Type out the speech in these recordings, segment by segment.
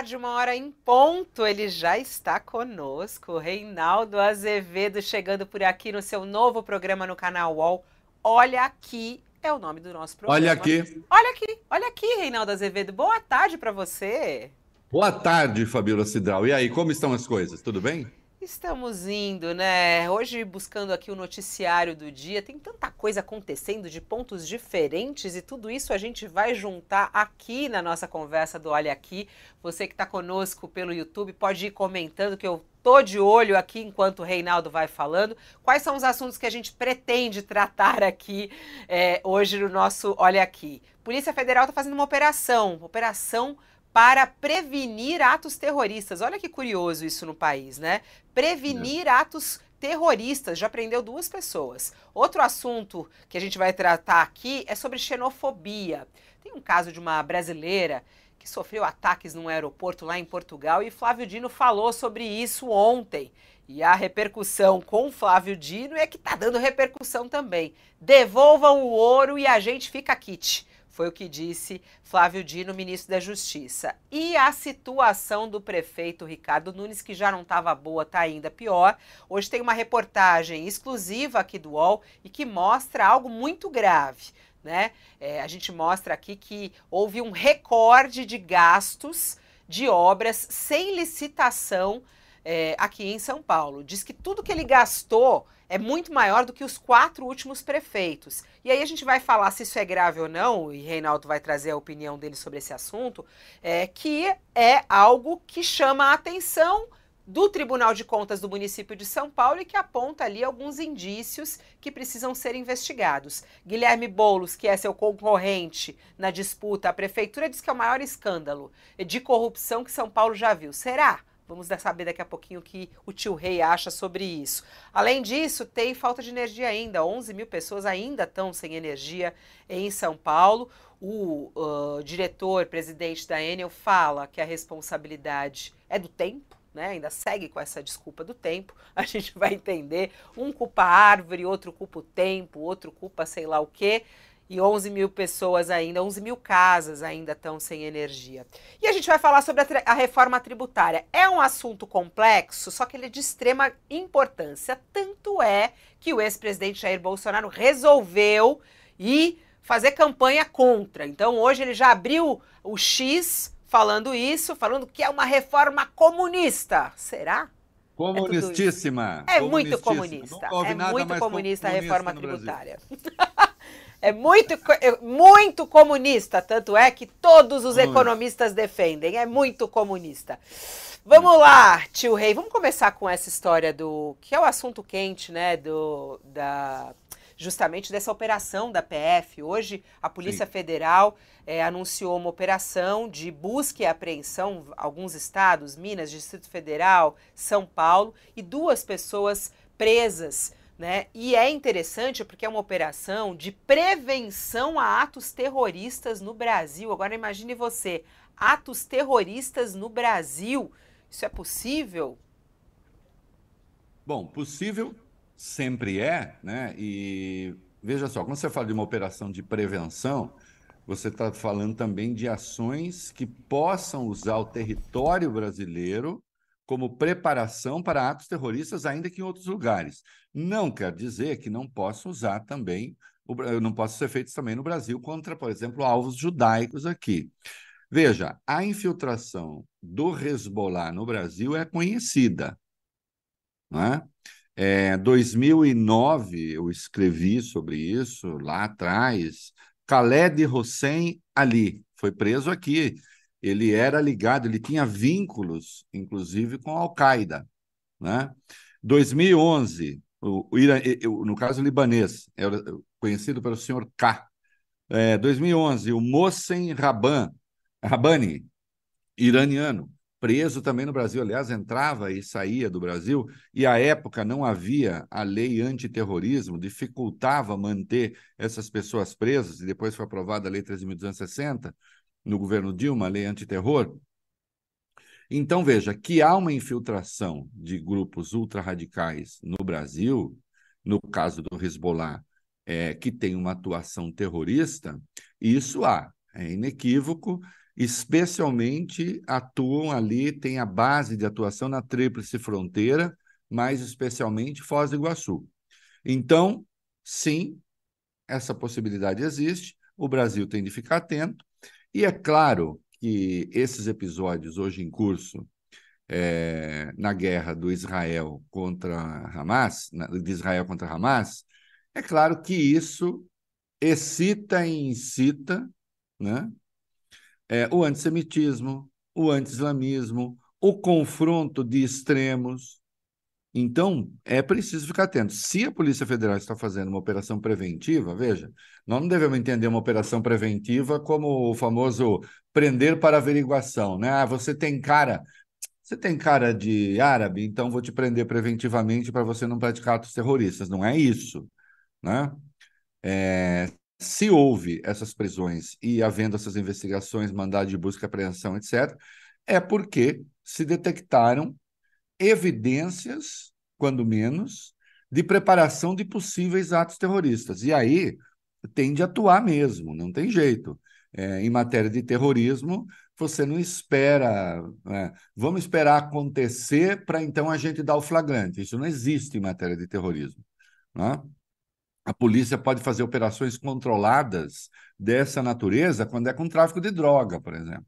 Tarde, uma hora em ponto. Ele já está conosco, Reinaldo Azevedo, chegando por aqui no seu novo programa no canal UOL. Olha aqui é o nome do nosso programa. Olha aqui. Olha aqui, olha aqui, Reinaldo Azevedo. Boa tarde para você. Boa tarde, Fabiola Cidral. E aí, como estão as coisas? Tudo bem? Estamos indo, né? Hoje buscando aqui o noticiário do dia. Tem tanta coisa acontecendo de pontos diferentes e tudo isso a gente vai juntar aqui na nossa conversa do Olha Aqui. Você que está conosco pelo YouTube pode ir comentando que eu tô de olho aqui enquanto o Reinaldo vai falando. Quais são os assuntos que a gente pretende tratar aqui é, hoje no nosso Olha Aqui? Polícia Federal está fazendo uma operação, operação para prevenir atos terroristas. Olha que curioso isso no país, né? Prevenir é. atos terroristas. Já prendeu duas pessoas. Outro assunto que a gente vai tratar aqui é sobre xenofobia. Tem um caso de uma brasileira que sofreu ataques num aeroporto lá em Portugal e Flávio Dino falou sobre isso ontem. E a repercussão com Flávio Dino é que tá dando repercussão também. Devolvam o ouro e a gente fica kit. Foi o que disse Flávio Dino, ministro da Justiça. E a situação do prefeito Ricardo Nunes, que já não estava boa, está ainda pior. Hoje tem uma reportagem exclusiva aqui do UOL e que mostra algo muito grave. Né? É, a gente mostra aqui que houve um recorde de gastos de obras sem licitação é, aqui em São Paulo. Diz que tudo que ele gastou é muito maior do que os quatro últimos prefeitos. E aí a gente vai falar se isso é grave ou não, e Reinaldo vai trazer a opinião dele sobre esse assunto, é, que é algo que chama a atenção do Tribunal de Contas do município de São Paulo e que aponta ali alguns indícios que precisam ser investigados. Guilherme Boulos, que é seu concorrente na disputa à prefeitura, diz que é o maior escândalo de corrupção que São Paulo já viu. Será? Vamos saber daqui a pouquinho o que o tio Rei acha sobre isso. Além disso, tem falta de energia ainda. 11 mil pessoas ainda estão sem energia em São Paulo. O uh, diretor, presidente da Enel, fala que a responsabilidade é do tempo. Né, ainda segue com essa desculpa do tempo, a gente vai entender. Um culpa a árvore, outro culpa o tempo, outro culpa sei lá o quê e 11 mil pessoas ainda, 11 mil casas ainda estão sem energia. E a gente vai falar sobre a, a, reforma tributária. É um assunto complexo, só que ele é de extrema importância. Tanto é que o ex-presidente Jair Bolsonaro resolveu ir fazer campanha contra. Então hoje ele já abriu o X falando isso, falando que é uma reforma comunista. Será? Comunistíssima. É, é muito comunista. É muito comunista a reforma tributária. É muito, é muito comunista, tanto é que todos os economistas defendem. É muito comunista. Vamos lá, tio Rei, vamos começar com essa história do. que é o assunto quente, né? Do, da, justamente dessa operação da PF. Hoje, a Polícia Sim. Federal é, anunciou uma operação de busca e apreensão, alguns estados, Minas, Distrito Federal, São Paulo, e duas pessoas presas né? E é interessante porque é uma operação de prevenção a atos terroristas no Brasil. Agora imagine você, atos terroristas no Brasil. Isso é possível? Bom, possível sempre é, né? E veja só, quando você fala de uma operação de prevenção, você está falando também de ações que possam usar o território brasileiro como preparação para atos terroristas, ainda que em outros lugares. Não quer dizer que não possa usar também, não possa ser feito também no Brasil contra, por exemplo, alvos judaicos aqui. Veja, a infiltração do Hezbollah no Brasil é conhecida. Não é? É, 2009 eu escrevi sobre isso lá atrás. Khaled Hossein Ali foi preso aqui ele era ligado, ele tinha vínculos, inclusive, com a Al-Qaeda. Né? 2011, o, o, no caso libanês, era conhecido pelo senhor K. É, 2011, o Mohsen Raban, Rabani, iraniano, preso também no Brasil. Aliás, entrava e saía do Brasil, e à época não havia a lei antiterrorismo, dificultava manter essas pessoas presas, e depois foi aprovada a Lei 13.260 no governo Dilma, a lei antiterror. Então, veja, que há uma infiltração de grupos ultrarradicais no Brasil, no caso do Hezbollah, é, que tem uma atuação terrorista, isso há, é inequívoco, especialmente atuam ali, tem a base de atuação na Tríplice Fronteira, mais especialmente Foz do Iguaçu. Então, sim, essa possibilidade existe, o Brasil tem de ficar atento, e é claro que esses episódios hoje em curso é, na guerra do Israel contra Hamas, de Israel contra Hamas, é claro que isso excita e incita né, é, o antissemitismo, o anti-islamismo, o confronto de extremos. Então, é preciso ficar atento. Se a Polícia Federal está fazendo uma operação preventiva, veja, nós não devemos entender uma operação preventiva como o famoso prender para averiguação, né? Ah, você tem cara, você tem cara de árabe, então vou te prender preventivamente para você não praticar atos terroristas. Não é isso. Né? É, se houve essas prisões e havendo essas investigações, mandado de busca e apreensão, etc., é porque se detectaram evidências, quando menos, de preparação de possíveis atos terroristas. E aí tem de atuar mesmo, não tem jeito. É, em matéria de terrorismo, você não espera, né? vamos esperar acontecer para então a gente dar o flagrante. Isso não existe em matéria de terrorismo. Né? A polícia pode fazer operações controladas dessa natureza quando é com tráfico de droga, por exemplo.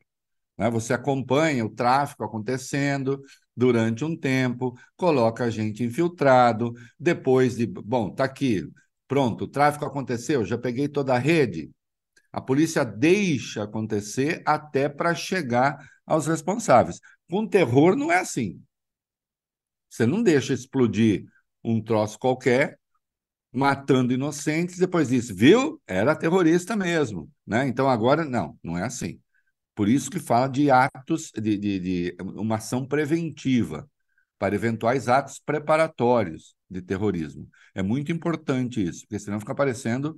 Né? Você acompanha o tráfico acontecendo durante um tempo, coloca a gente infiltrado, depois de. Bom, está aqui, pronto, o tráfico aconteceu, já peguei toda a rede, a polícia deixa acontecer até para chegar aos responsáveis. Com terror não é assim. Você não deixa explodir um troço qualquer, matando inocentes, depois diz, viu? Era terrorista mesmo. Né? Então agora, não, não é assim. Por isso que fala de atos, de, de, de uma ação preventiva para eventuais atos preparatórios de terrorismo. É muito importante isso, porque senão fica parecendo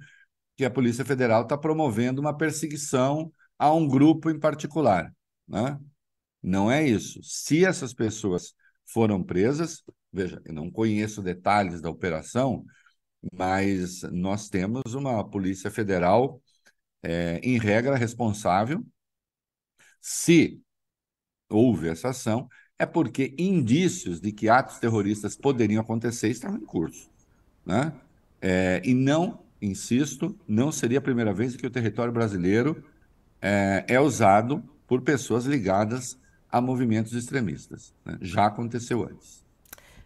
que a Polícia Federal está promovendo uma perseguição a um grupo em particular. Né? Não é isso. Se essas pessoas foram presas, veja, eu não conheço detalhes da operação, mas nós temos uma Polícia Federal, é, em regra, responsável. Se houve essa ação, é porque indícios de que atos terroristas poderiam acontecer estavam em curso. Né? É, e não insisto, não seria a primeira vez que o território brasileiro é, é usado por pessoas ligadas a movimentos extremistas. Né? Já aconteceu antes.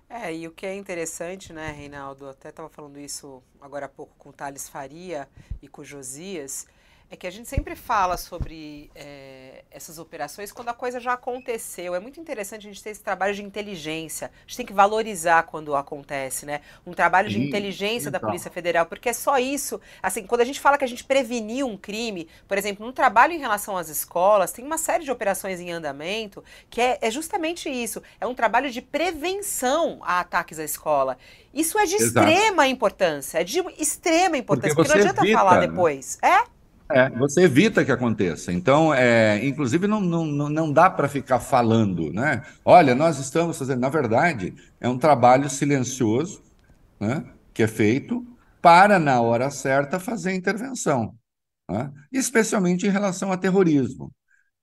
É, e o que é interessante, né, Reinaldo, até estava falando isso agora há pouco com o Thales Faria e com o Josias, é que a gente sempre fala sobre é, essas operações quando a coisa já aconteceu. É muito interessante a gente ter esse trabalho de inteligência. A gente tem que valorizar quando acontece, né? Um trabalho de inteligência então. da Polícia Federal, porque é só isso. Assim, quando a gente fala que a gente preveniu um crime, por exemplo, no trabalho em relação às escolas, tem uma série de operações em andamento que é, é justamente isso. É um trabalho de prevenção a ataques à escola. Isso é de Exato. extrema importância. É de extrema importância, porque, porque não adianta evita, falar depois. É? É, você evita que aconteça. Então, é, inclusive, não, não, não dá para ficar falando, né? Olha, nós estamos fazendo. Na verdade, é um trabalho silencioso, né? Que é feito para, na hora certa, fazer intervenção. Né? Especialmente em relação a terrorismo.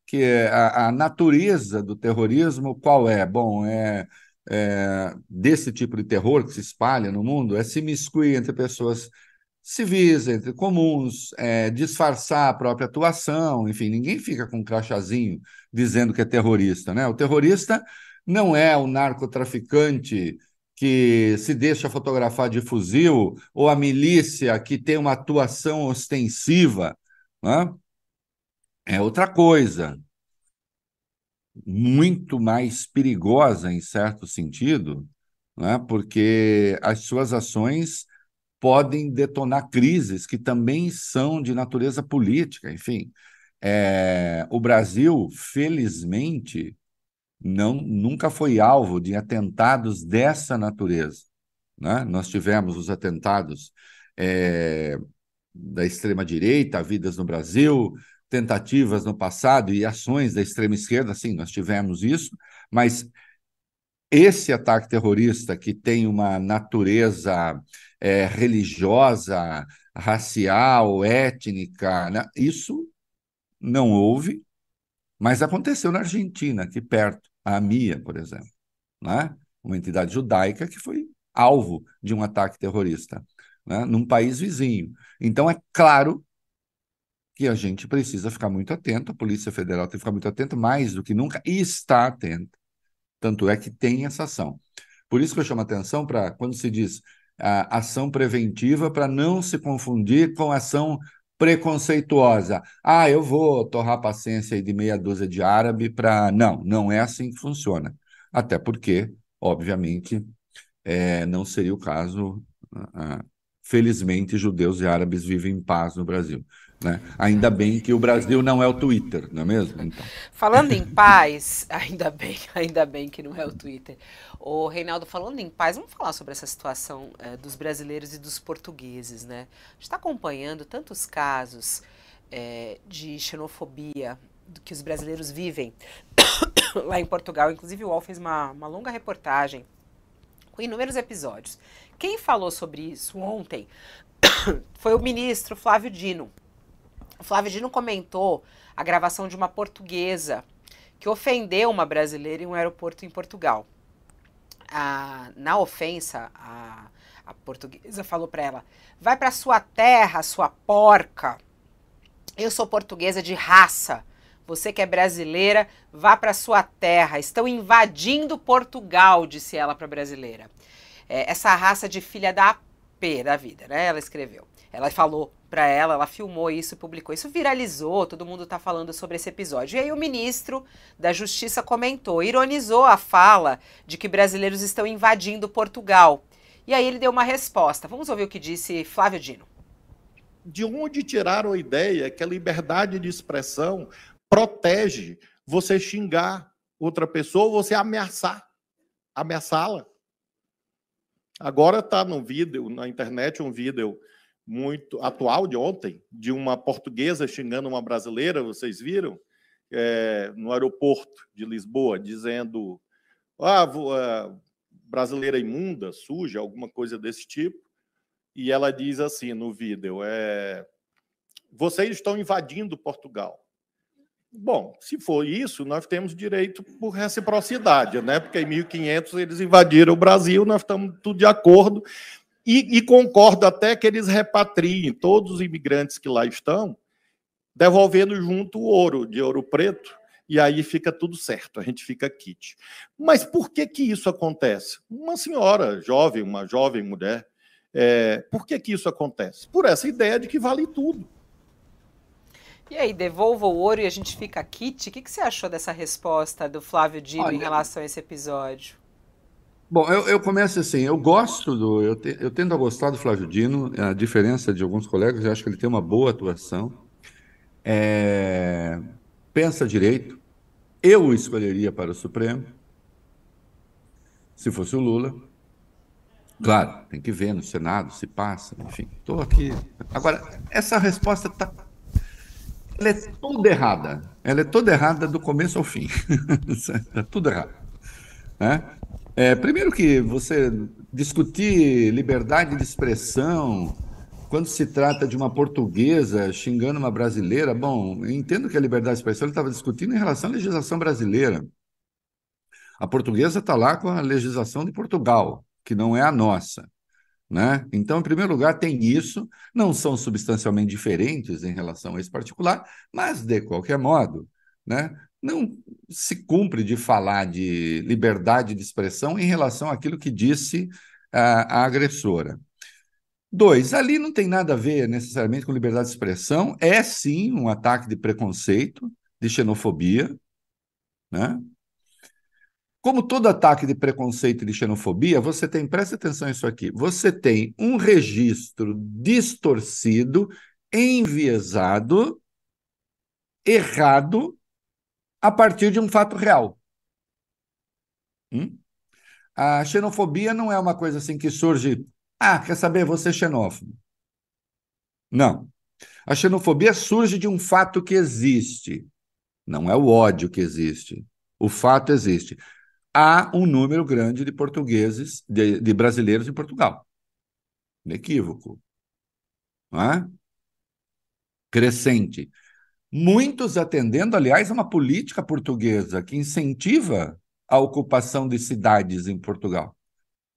Que é a, a natureza do terrorismo, qual é? Bom, é, é, desse tipo de terror que se espalha no mundo, é se miscuir entre pessoas civis, entre comuns, é, disfarçar a própria atuação, enfim, ninguém fica com um crachazinho dizendo que é terrorista, né? O terrorista não é o narcotraficante que se deixa fotografar de fuzil ou a milícia que tem uma atuação ostensiva, né? É outra coisa, muito mais perigosa em certo sentido, né? porque as suas ações podem detonar crises que também são de natureza política. Enfim, é, o Brasil, felizmente, não, nunca foi alvo de atentados dessa natureza. Né? Nós tivemos os atentados é, da extrema-direita, vidas no Brasil, tentativas no passado e ações da extrema-esquerda, sim, nós tivemos isso, mas esse ataque terrorista que tem uma natureza é, religiosa, racial, étnica, né? isso não houve. Mas aconteceu na Argentina, aqui perto, a AMIA, por exemplo, né? uma entidade judaica que foi alvo de um ataque terrorista né? num país vizinho. Então, é claro que a gente precisa ficar muito atento, a Polícia Federal tem que ficar muito atenta, mais do que nunca, e está atenta. Tanto é que tem essa ação. Por isso que eu chamo a atenção para quando se diz ação preventiva, para não se confundir com ação preconceituosa. Ah, eu vou torrar a paciência de meia dúzia de árabe para. Não, não é assim que funciona. Até porque, obviamente, é, não seria o caso. Felizmente, judeus e árabes vivem em paz no Brasil. Né? Ainda bem que o Brasil não é o Twitter, não é mesmo? Então. Falando em paz, ainda bem, ainda bem que não é o Twitter. O Reinaldo, falando em paz, vamos falar sobre essa situação é, dos brasileiros e dos portugueses, né? A gente está acompanhando tantos casos é, de xenofobia que os brasileiros vivem lá em Portugal. Inclusive, o UOL fez uma, uma longa reportagem com inúmeros episódios. Quem falou sobre isso ontem foi o ministro Flávio Dino. O Flávio Dino comentou a gravação de uma portuguesa que ofendeu uma brasileira em um aeroporto em Portugal. Ah, na ofensa, a, a portuguesa falou para ela: vai para sua terra, sua porca. Eu sou portuguesa de raça. Você que é brasileira, vá para sua terra. Estão invadindo Portugal, disse ela para a brasileira. É, essa raça de filha da P da vida, né? Ela escreveu. Ela falou para ela, ela filmou isso publicou. Isso viralizou, todo mundo está falando sobre esse episódio. E aí o ministro da Justiça comentou, ironizou a fala de que brasileiros estão invadindo Portugal. E aí ele deu uma resposta. Vamos ouvir o que disse Flávio Dino. De onde tiraram a ideia que a liberdade de expressão protege você xingar outra pessoa você ameaçar, ameaçá-la? Agora está no vídeo, na internet, um vídeo muito atual de ontem, de uma portuguesa xingando uma brasileira, vocês viram? É, no aeroporto de Lisboa, dizendo ah, brasileira imunda, suja, alguma coisa desse tipo. E ela diz assim no vídeo: é, vocês estão invadindo Portugal. Bom, se for isso, nós temos direito por reciprocidade, né? Porque em 1500 eles invadiram o Brasil, nós estamos tudo de acordo. E, e concordo até que eles repatriem todos os imigrantes que lá estão, devolvendo junto o ouro, de ouro preto, e aí fica tudo certo, a gente fica kit. Mas por que que isso acontece? Uma senhora jovem, uma jovem mulher, é, por que que isso acontece? Por essa ideia de que vale tudo. E aí, devolva o ouro e a gente fica kit? O que, que você achou dessa resposta do Flávio Dino Olha, em relação a esse episódio? Bom, eu, eu começo assim, eu gosto do. Eu, te, eu tendo a gostar do Flávio Dino, a diferença de alguns colegas, eu acho que ele tem uma boa atuação. É, pensa direito. Eu escolheria para o Supremo, se fosse o Lula. Claro, tem que ver no Senado se passa, enfim. Estou aqui. Agora, essa resposta está. Ela é toda errada. Ela é toda errada do começo ao fim. é tudo errado. Né? É, primeiro que você discutir liberdade de expressão quando se trata de uma portuguesa xingando uma brasileira, bom, entendo que a liberdade de expressão ele estava discutindo em relação à legislação brasileira. A portuguesa está lá com a legislação de Portugal, que não é a nossa. Né? Então, em primeiro lugar, tem isso, não são substancialmente diferentes em relação a esse particular, mas, de qualquer modo, né, não se cumpre de falar de liberdade de expressão em relação àquilo que disse a, a agressora. Dois, ali não tem nada a ver necessariamente com liberdade de expressão, é sim um ataque de preconceito, de xenofobia, né? Como todo ataque de preconceito e de xenofobia, você tem, presta atenção nisso aqui, você tem um registro distorcido, enviesado, errado a partir de um fato real. Hum? A xenofobia não é uma coisa assim que surge. Ah, quer saber? Você é xenófobo. Não. A xenofobia surge de um fato que existe. Não é o ódio que existe. O fato existe. Há um número grande de portugueses, de, de brasileiros em Portugal. Equívoco. Não é? Crescente muitos atendendo, aliás, a uma política portuguesa que incentiva a ocupação de cidades em Portugal.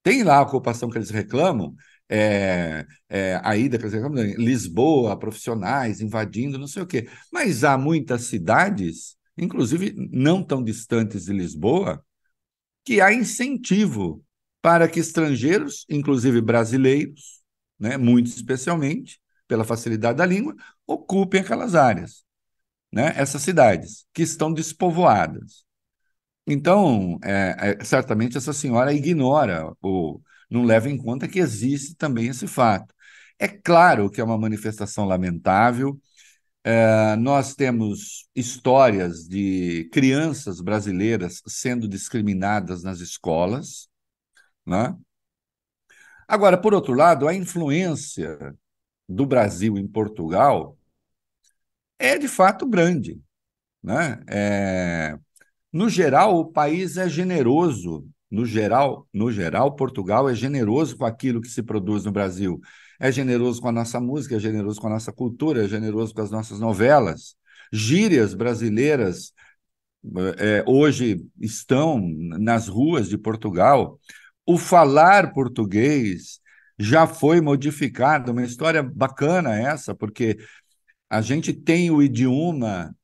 Tem lá a ocupação que eles reclamam, é, é, a ida, que eles reclamam, Lisboa, profissionais invadindo, não sei o quê. Mas há muitas cidades, inclusive não tão distantes de Lisboa, que há incentivo para que estrangeiros, inclusive brasileiros, né, muito especialmente, pela facilidade da língua, ocupem aquelas áreas, né, essas cidades que estão despovoadas. Então, é, é, certamente essa senhora ignora ou não leva em conta que existe também esse fato. É claro que é uma manifestação lamentável. É, nós temos histórias de crianças brasileiras sendo discriminadas nas escolas. Né? Agora, por outro lado, a influência do Brasil em Portugal é de fato grande. Né? É, no geral, o país é generoso. No geral, no geral, Portugal é generoso com aquilo que se produz no Brasil. É generoso com a nossa música, é generoso com a nossa cultura, é generoso com as nossas novelas. Gírias brasileiras é, hoje estão nas ruas de Portugal. O falar português já foi modificado, uma história bacana essa, porque a gente tem o idioma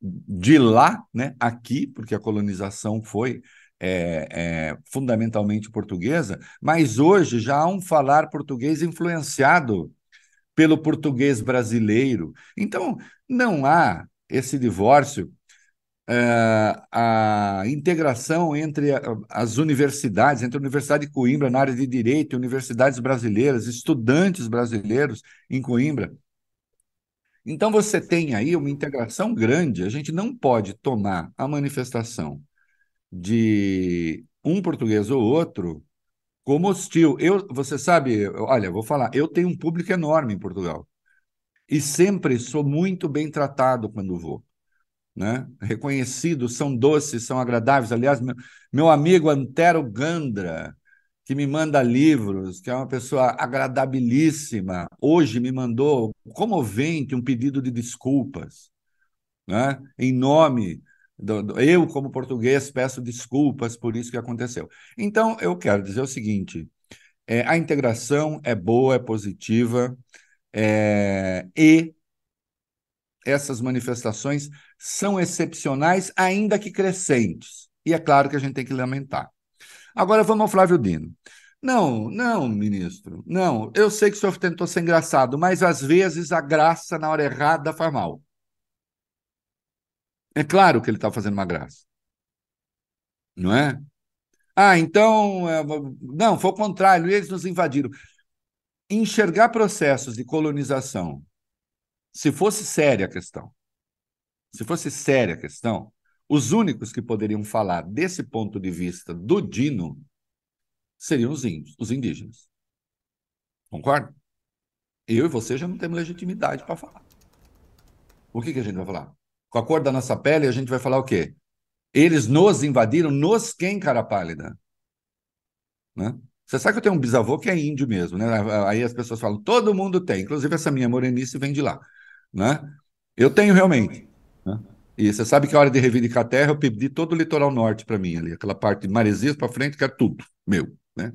de lá, né, aqui, porque a colonização foi é, é, fundamentalmente portuguesa, mas hoje já há um falar português influenciado pelo português brasileiro. Então, não há esse divórcio, é, a integração entre as universidades, entre a Universidade de Coimbra na área de Direito, universidades brasileiras, estudantes brasileiros em Coimbra, então você tem aí uma integração grande. A gente não pode tomar a manifestação de um português ou outro como hostil. Eu, você sabe, olha, vou falar, eu tenho um público enorme em Portugal e sempre sou muito bem tratado quando vou. Né? Reconhecidos, são doces, são agradáveis. Aliás, meu, meu amigo Antero Gandra, que me manda livros, que é uma pessoa agradabilíssima. Hoje me mandou comovente um pedido de desculpas, né? Em nome do, do, eu como português peço desculpas por isso que aconteceu. Então eu quero dizer o seguinte: é, a integração é boa, é positiva é, e essas manifestações são excepcionais, ainda que crescentes. E é claro que a gente tem que lamentar. Agora vamos ao Flávio Dino. Não, não, ministro, não. Eu sei que o senhor tentou ser engraçado, mas às vezes a graça na hora errada faz mal. É claro que ele está fazendo uma graça. Não é? Ah, então. É, não, foi o contrário, eles nos invadiram. Enxergar processos de colonização, se fosse séria a questão, se fosse séria a questão, os únicos que poderiam falar desse ponto de vista do Dino seriam os índios, os indígenas. Concorda? Eu e você já não temos legitimidade para falar. O que, que a gente vai falar? Com a cor da nossa pele, a gente vai falar o quê? Eles nos invadiram, nos quem, cara pálida? Né? Você sabe que eu tenho um bisavô que é índio mesmo, né? Aí as pessoas falam, todo mundo tem, inclusive essa minha morenice vem de lá, né? Eu tenho realmente. E você sabe que a hora de reivindicar a terra, eu pedi todo o litoral norte para mim ali, aquela parte de Maresias para frente, que é tudo meu, né?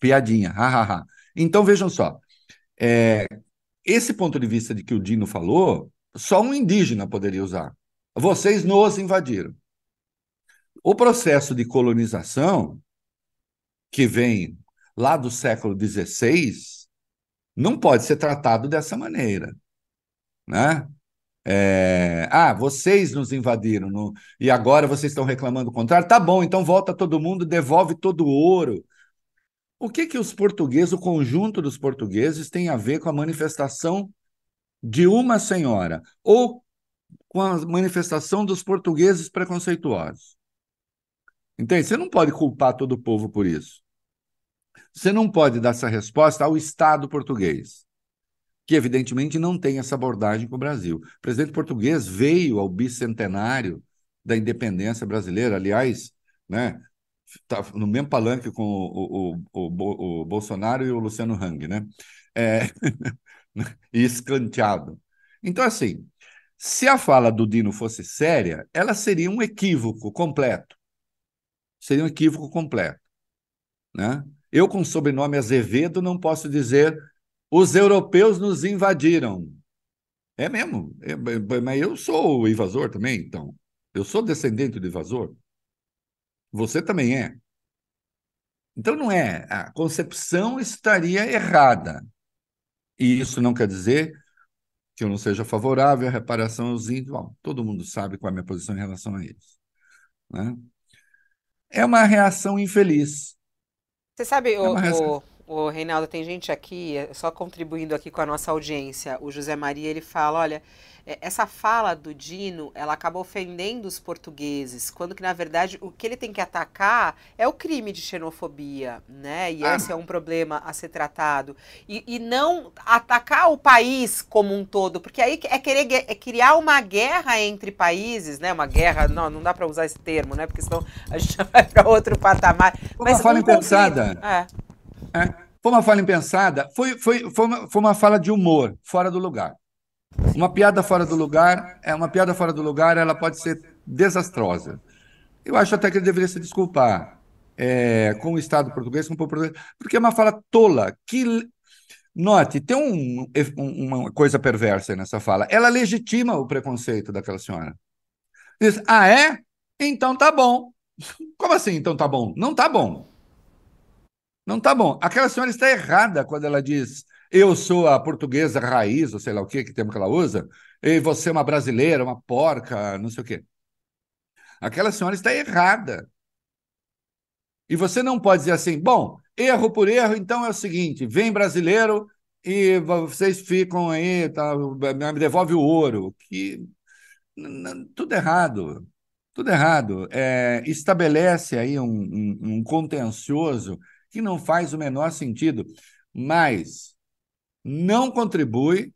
Piadinha, hahaha. Então vejam só, é, esse ponto de vista de que o Dino falou, só um indígena poderia usar. Vocês nos invadiram. O processo de colonização, que vem lá do século XVI, não pode ser tratado dessa maneira. Né? É, ah, vocês nos invadiram no, e agora vocês estão reclamando o contrário. Tá bom, então volta todo mundo, devolve todo o ouro. O que que os portugueses, o conjunto dos portugueses, tem a ver com a manifestação de uma senhora ou com a manifestação dos portugueses preconceituosos? Entende? Você não pode culpar todo o povo por isso. Você não pode dar essa resposta ao Estado português que evidentemente não tem essa abordagem com o Brasil. O presidente português veio ao bicentenário da independência brasileira, aliás, né, tá no mesmo palanque com o, o, o, o Bolsonaro e o Luciano Hang, né? É, e escanteado. Então, assim, Se a fala do Dino fosse séria, ela seria um equívoco completo. Seria um equívoco completo. Né? Eu, com o sobrenome Azevedo, não posso dizer os europeus nos invadiram. É mesmo. É, mas eu sou o invasor também, então. Eu sou descendente do invasor. Você também é. Então não é. A concepção estaria errada. E isso não quer dizer que eu não seja favorável à reparação aos índios. Bom, todo mundo sabe qual é a minha posição em relação a isso. Né? É uma reação infeliz. Você sabe, é o, o, o, Reinaldo, tem gente aqui, só contribuindo aqui com a nossa audiência, o José Maria, ele fala, olha, é, essa fala do Dino, ela acaba ofendendo os portugueses, quando que na verdade o que ele tem que atacar é o crime de xenofobia, né? E ah. esse é um problema a ser tratado. E, e, não atacar o país como um todo, porque aí é querer é criar uma guerra entre países, né? Uma guerra, não, não dá para usar esse termo, né? Porque senão a gente vai para outro patamar. Uma fala um impensada. É. É. Foi uma fala impensada. Foi, foi, foi, uma, foi uma fala de humor, fora do lugar. Uma piada fora do lugar, é uma piada fora do lugar, ela pode ser desastrosa. Eu acho até que ele deveria se desculpar é, com o Estado português, com o povo português, porque é uma fala tola. Que note, tem um, uma coisa perversa nessa fala. Ela legitima o preconceito daquela senhora. Diz: ah é? Então tá bom. Como assim? Então tá bom? Não tá bom. Não tá bom. Aquela senhora está errada quando ela diz eu sou a portuguesa raiz, ou sei lá o que, que termo que ela usa, e você é uma brasileira, uma porca, não sei o quê. Aquela senhora está errada. E você não pode dizer assim, bom, erro por erro, então é o seguinte: vem brasileiro e vocês ficam aí, tá, me devolve o ouro. Que tudo errado, tudo errado. É, estabelece aí um, um, um contencioso que não faz o menor sentido. Mas não contribui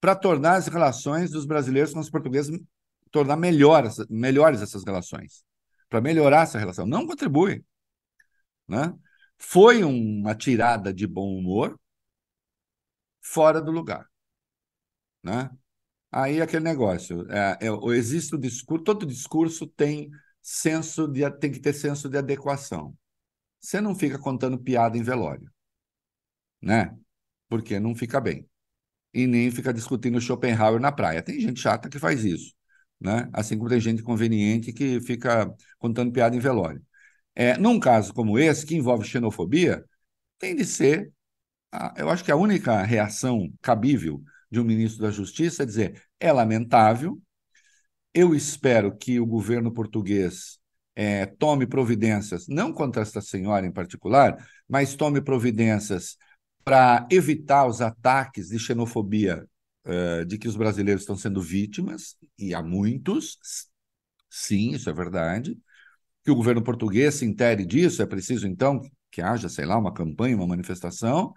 para tornar as relações dos brasileiros com os portugueses tornar melhores, melhores essas relações, para melhorar essa relação. Não contribui. Né? Foi uma tirada de bom humor fora do lugar. Né? Aí aquele negócio, é, é, existe o discurso, todo discurso tem senso de, tem que ter senso de adequação. Você não fica contando piada em velório, né? porque não fica bem. E nem fica discutindo Schopenhauer na praia. Tem gente chata que faz isso, né? assim como tem gente conveniente que fica contando piada em velório. É, num caso como esse, que envolve xenofobia, tem de ser, eu acho que a única reação cabível de um ministro da Justiça é dizer: é lamentável, eu espero que o governo português é, tome providências, não contra esta senhora em particular, mas tome providências para evitar os ataques de xenofobia uh, de que os brasileiros estão sendo vítimas, e há muitos, sim, isso é verdade, que o governo português se intere disso, é preciso, então, que haja, sei lá, uma campanha, uma manifestação,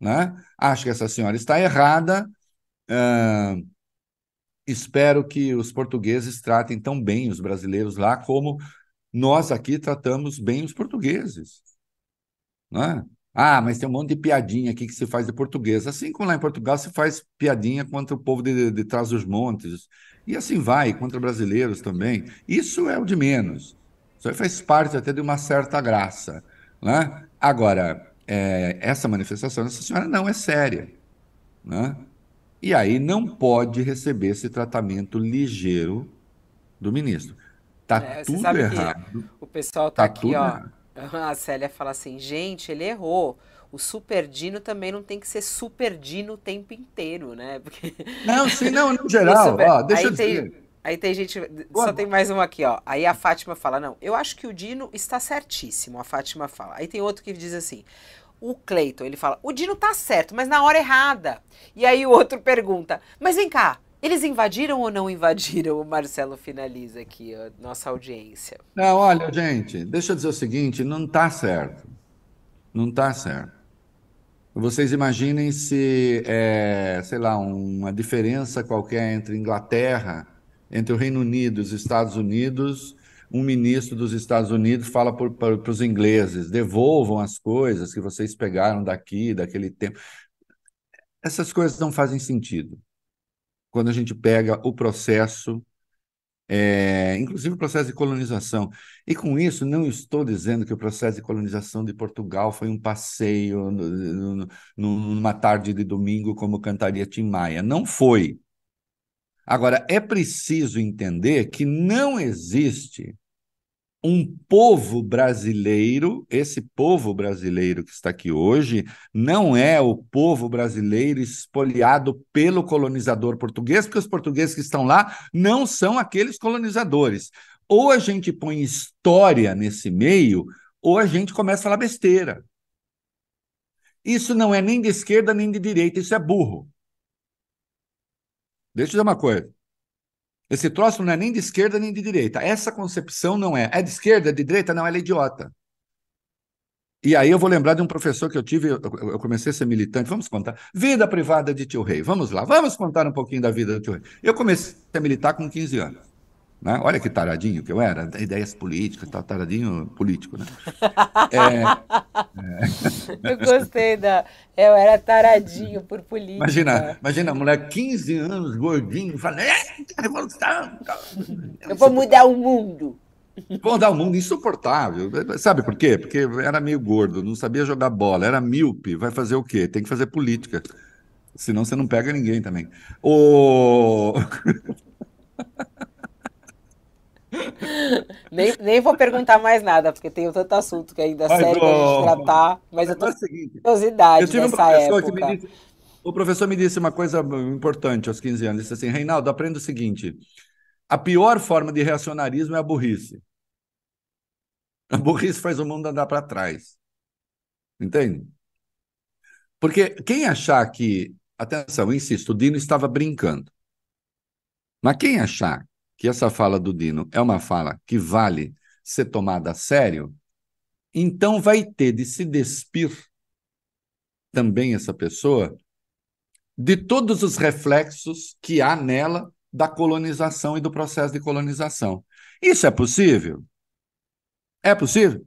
né? Acho que essa senhora está errada, uh, espero que os portugueses tratem tão bem os brasileiros lá como nós aqui tratamos bem os portugueses. Né? Ah, mas tem um monte de piadinha aqui que se faz de português. Assim como lá em Portugal se faz piadinha contra o povo de, de trás dos montes. E assim vai, contra brasileiros também. Isso é o de menos. Isso faz parte até de uma certa graça. Né? Agora, é, essa manifestação dessa senhora não é séria. Né? E aí não pode receber esse tratamento ligeiro do ministro. Está é, tudo errado. O pessoal está tá aqui, ó. Errado A Célia fala assim, gente, ele errou. O Super Dino também não tem que ser Super Dino o tempo inteiro, né? Porque... Não, sim, não, no geral, super... ó, deixa aí eu tem, dizer. Aí tem gente, Boa. só tem mais uma aqui, ó. Aí a Fátima fala, não, eu acho que o Dino está certíssimo, a Fátima fala. Aí tem outro que diz assim, o Cleiton, ele fala, o Dino tá certo, mas na hora errada. E aí o outro pergunta, mas vem cá, eles invadiram ou não invadiram? O Marcelo finaliza aqui a nossa audiência. Não, olha, gente, deixa eu dizer o seguinte: não está certo. Não está certo. Vocês imaginem se, é, sei lá, uma diferença qualquer entre Inglaterra, entre o Reino Unido e os Estados Unidos, um ministro dos Estados Unidos fala para os ingleses: devolvam as coisas que vocês pegaram daqui, daquele tempo. Essas coisas não fazem sentido. Quando a gente pega o processo, é, inclusive o processo de colonização. E com isso, não estou dizendo que o processo de colonização de Portugal foi um passeio no, no, numa tarde de domingo, como cantaria Tim Maia. Não foi. Agora, é preciso entender que não existe um povo brasileiro, esse povo brasileiro que está aqui hoje, não é o povo brasileiro espoliado pelo colonizador português, porque os portugueses que estão lá não são aqueles colonizadores. Ou a gente põe história nesse meio, ou a gente começa a falar besteira. Isso não é nem de esquerda nem de direita, isso é burro. Deixa eu dizer uma coisa. Esse troço não é nem de esquerda nem de direita. Essa concepção não é. É de esquerda, é de direita? Não, ela é idiota. E aí eu vou lembrar de um professor que eu tive, eu comecei a ser militante, vamos contar. Vida privada de tio Rei, vamos lá, vamos contar um pouquinho da vida do tio Rei. Eu comecei a militar com 15 anos. Né? Olha que taradinho que eu era, ideias políticas, tal, taradinho político, né? É, é... Eu gostei da. Eu era taradinho por política. Imagina, imagina, mulher, 15 anos, gordinho, falando, é, revolução. Eu vou mudar o mundo. Vou mudar o mundo insuportável. Sabe por quê? Porque era meio gordo, não sabia jogar bola, era míope, vai fazer o quê? Tem que fazer política. Senão você não pega ninguém também. O. nem, nem vou perguntar mais nada, porque tem tanto assunto que ainda mas, sério que a gente tratar. Mas eu tô com curiosidade eu tive nessa um época. Disse, o professor me disse uma coisa importante aos 15 anos. Disse assim, Reinaldo, aprenda o seguinte. A pior forma de reacionarismo é a burrice. A burrice faz o mundo andar para trás. Entende? Porque quem achar que, atenção, insisto, o Dino estava brincando. Mas quem achar que essa fala do Dino é uma fala que vale ser tomada a sério, então vai ter de se despir também essa pessoa de todos os reflexos que há nela da colonização e do processo de colonização. Isso é possível? É possível?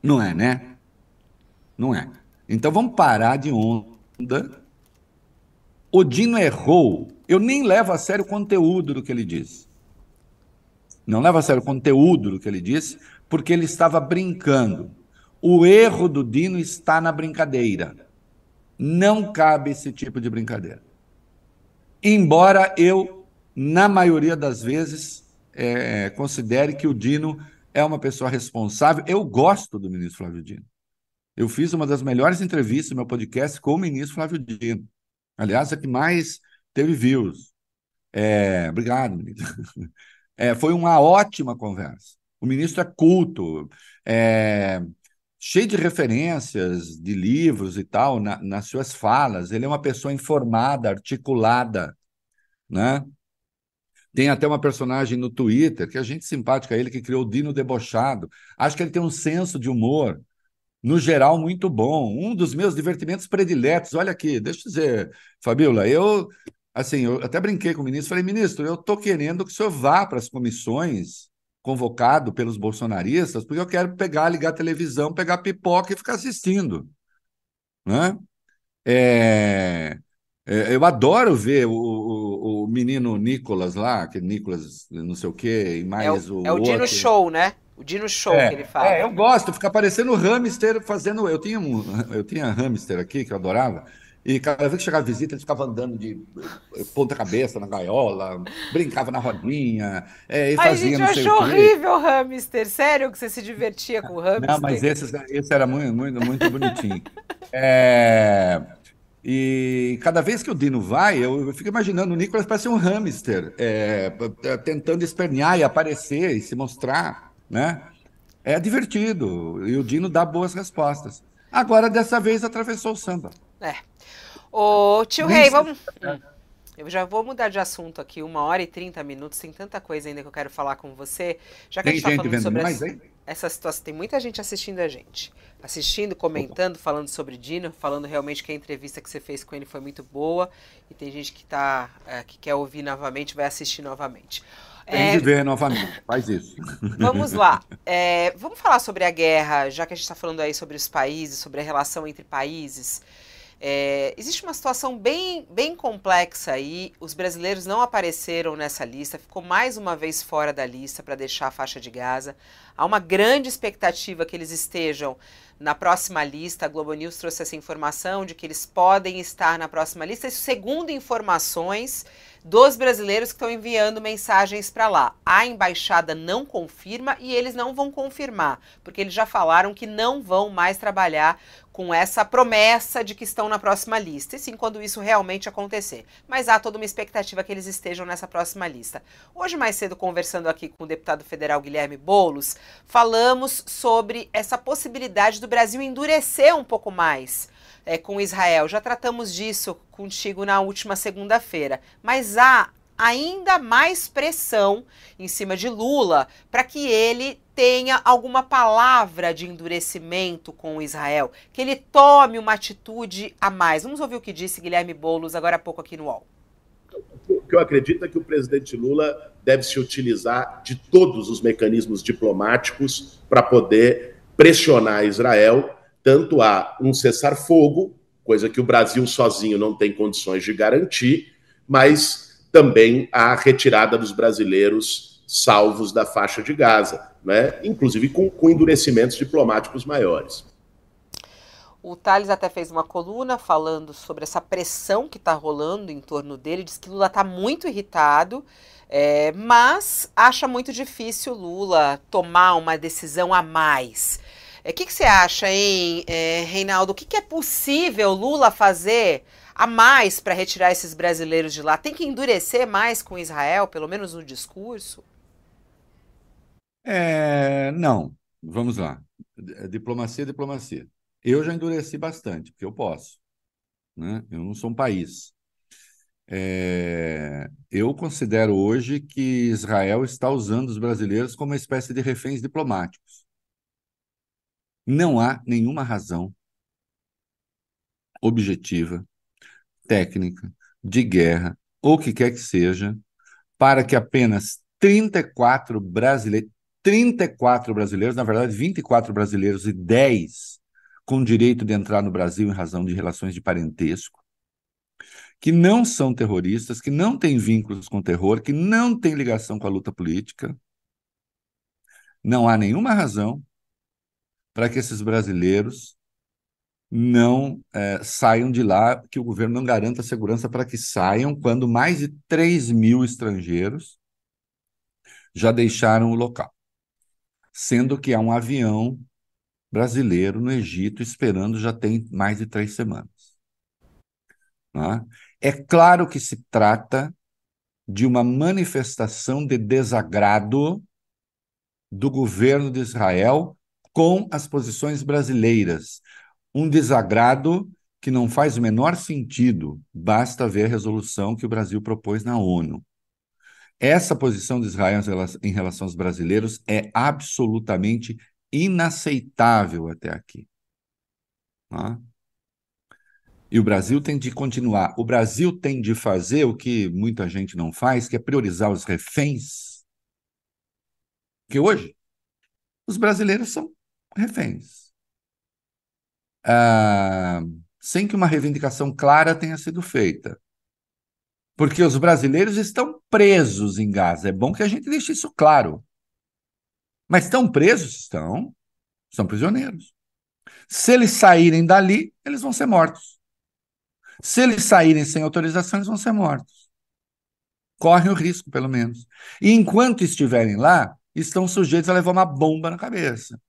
Não é, né? Não é. Então vamos parar de onda. O Dino errou eu nem levo a sério o conteúdo do que ele disse. Não levo a sério o conteúdo do que ele disse, porque ele estava brincando. O erro do Dino está na brincadeira. Não cabe esse tipo de brincadeira. Embora eu, na maioria das vezes, é, considere que o Dino é uma pessoa responsável. Eu gosto do ministro Flávio Dino. Eu fiz uma das melhores entrevistas no meu podcast com o ministro Flávio Dino. Aliás, a que mais teve views. É, obrigado, ministro. É, foi uma ótima conversa. O ministro é culto, é, cheio de referências de livros e tal na, nas suas falas. Ele é uma pessoa informada, articulada, né? Tem até uma personagem no Twitter que a gente simpática a ele que criou o Dino debochado. Acho que ele tem um senso de humor no geral, muito bom. Um dos meus divertimentos prediletos. Olha aqui, deixa eu dizer, Fabiola, eu assim, eu até brinquei com o ministro, falei, ministro, eu estou querendo que o senhor vá para as comissões convocado pelos bolsonaristas, porque eu quero pegar, ligar a televisão, pegar pipoca e ficar assistindo. Né? É, é, eu adoro ver o, o, o, menino Nicolas lá, que Nicolas não sei o quê, e mais é o, o. É o Dino Show, né? O Dino Show é, que ele fala. É, eu gosto, fica parecendo o hamster fazendo. Eu tinha um, eu tinha hamster aqui que eu adorava. E cada vez que chegava visita, ele ficava andando de ponta-cabeça na gaiola, brincava na rodinha, é, e fazia Ai, gente, eu achou horrível o hamster. Sério que você se divertia com o hamster? Não, mas esse, esse era muito, muito, muito bonitinho. É... E cada vez que o Dino vai, eu, fico imaginando o Nicolas parece um hamster, é, tentando espernear e aparecer e se mostrar, né? É divertido, e o Dino dá boas respostas. Agora, dessa vez, atravessou o samba. É. Ô, tio Rei, vamos. Eu já vou mudar de assunto aqui, uma hora e trinta minutos, tem tanta coisa ainda que eu quero falar com você. Já que tem a gente tá falando sobre mais, essa, essa, situação, tem muita gente assistindo a gente. Assistindo, comentando, falando sobre Dino, falando realmente que a entrevista que você fez com ele foi muito boa. E tem gente que, tá, é, que quer ouvir novamente, vai assistir novamente. Tem é... de ver novamente, faz isso. Vamos lá. É, vamos falar sobre a guerra, já que a gente está falando aí sobre os países, sobre a relação entre países. É, existe uma situação bem, bem complexa aí. Os brasileiros não apareceram nessa lista, ficou mais uma vez fora da lista para deixar a faixa de Gaza. Há uma grande expectativa que eles estejam na próxima lista. A Globo News trouxe essa informação de que eles podem estar na próxima lista. Isso segundo informações dos brasileiros que estão enviando mensagens para lá. A embaixada não confirma e eles não vão confirmar, porque eles já falaram que não vão mais trabalhar com essa promessa de que estão na próxima lista, e sim quando isso realmente acontecer. Mas há toda uma expectativa que eles estejam nessa próxima lista. Hoje, mais cedo, conversando aqui com o deputado federal Guilherme Boulos, falamos sobre essa possibilidade do Brasil endurecer um pouco mais é, com Israel. Já tratamos disso contigo na última segunda-feira. Mas há ainda mais pressão em cima de Lula para que ele tenha alguma palavra de endurecimento com Israel, que ele tome uma atitude a mais. Vamos ouvir o que disse Guilherme Boulos agora há pouco aqui no UOL. O que eu acredito é que o presidente Lula deve se utilizar de todos os mecanismos diplomáticos para poder pressionar Israel tanto há um cessar-fogo, coisa que o Brasil sozinho não tem condições de garantir, mas também a retirada dos brasileiros salvos da faixa de Gaza, né? inclusive com, com endurecimentos diplomáticos maiores. O Thales até fez uma coluna falando sobre essa pressão que está rolando em torno dele. Diz que Lula está muito irritado, é, mas acha muito difícil Lula tomar uma decisão a mais. O é, que, que, você acha, hein, é, Reinaldo? O que, que é possível Lula fazer a mais para retirar esses brasileiros de lá? Tem que endurecer mais com Israel, pelo menos no discurso? É, não. Vamos lá. Diplomacia é diplomacia. Eu já endureci bastante, porque eu posso. Né? Eu não sou um país. É, eu considero hoje que Israel está usando os brasileiros como uma espécie de reféns diplomáticos. Não há nenhuma razão objetiva, técnica, de guerra, ou que quer que seja, para que apenas 34 brasileiros, 34 brasileiros, na verdade 24 brasileiros e 10 com direito de entrar no Brasil em razão de relações de parentesco, que não são terroristas, que não têm vínculos com terror, que não têm ligação com a luta política. Não há nenhuma razão para que esses brasileiros não é, saiam de lá, que o governo não garanta segurança para que saiam, quando mais de 3 mil estrangeiros já deixaram o local. Sendo que há um avião brasileiro no Egito esperando já tem mais de três semanas. É? é claro que se trata de uma manifestação de desagrado do governo de Israel com as posições brasileiras. Um desagrado que não faz o menor sentido, basta ver a resolução que o Brasil propôs na ONU. Essa posição de Israel em relação aos brasileiros é absolutamente inaceitável até aqui. Tá? E o Brasil tem de continuar. O Brasil tem de fazer o que muita gente não faz, que é priorizar os reféns. Que hoje os brasileiros são reféns. Ah, sem que uma reivindicação clara tenha sido feita. Porque os brasileiros estão presos em Gaza. É bom que a gente deixe isso claro. Mas estão presos? Estão. São prisioneiros. Se eles saírem dali, eles vão ser mortos. Se eles saírem sem autorização, eles vão ser mortos. Correm o risco, pelo menos. E enquanto estiverem lá, estão sujeitos a levar uma bomba na cabeça.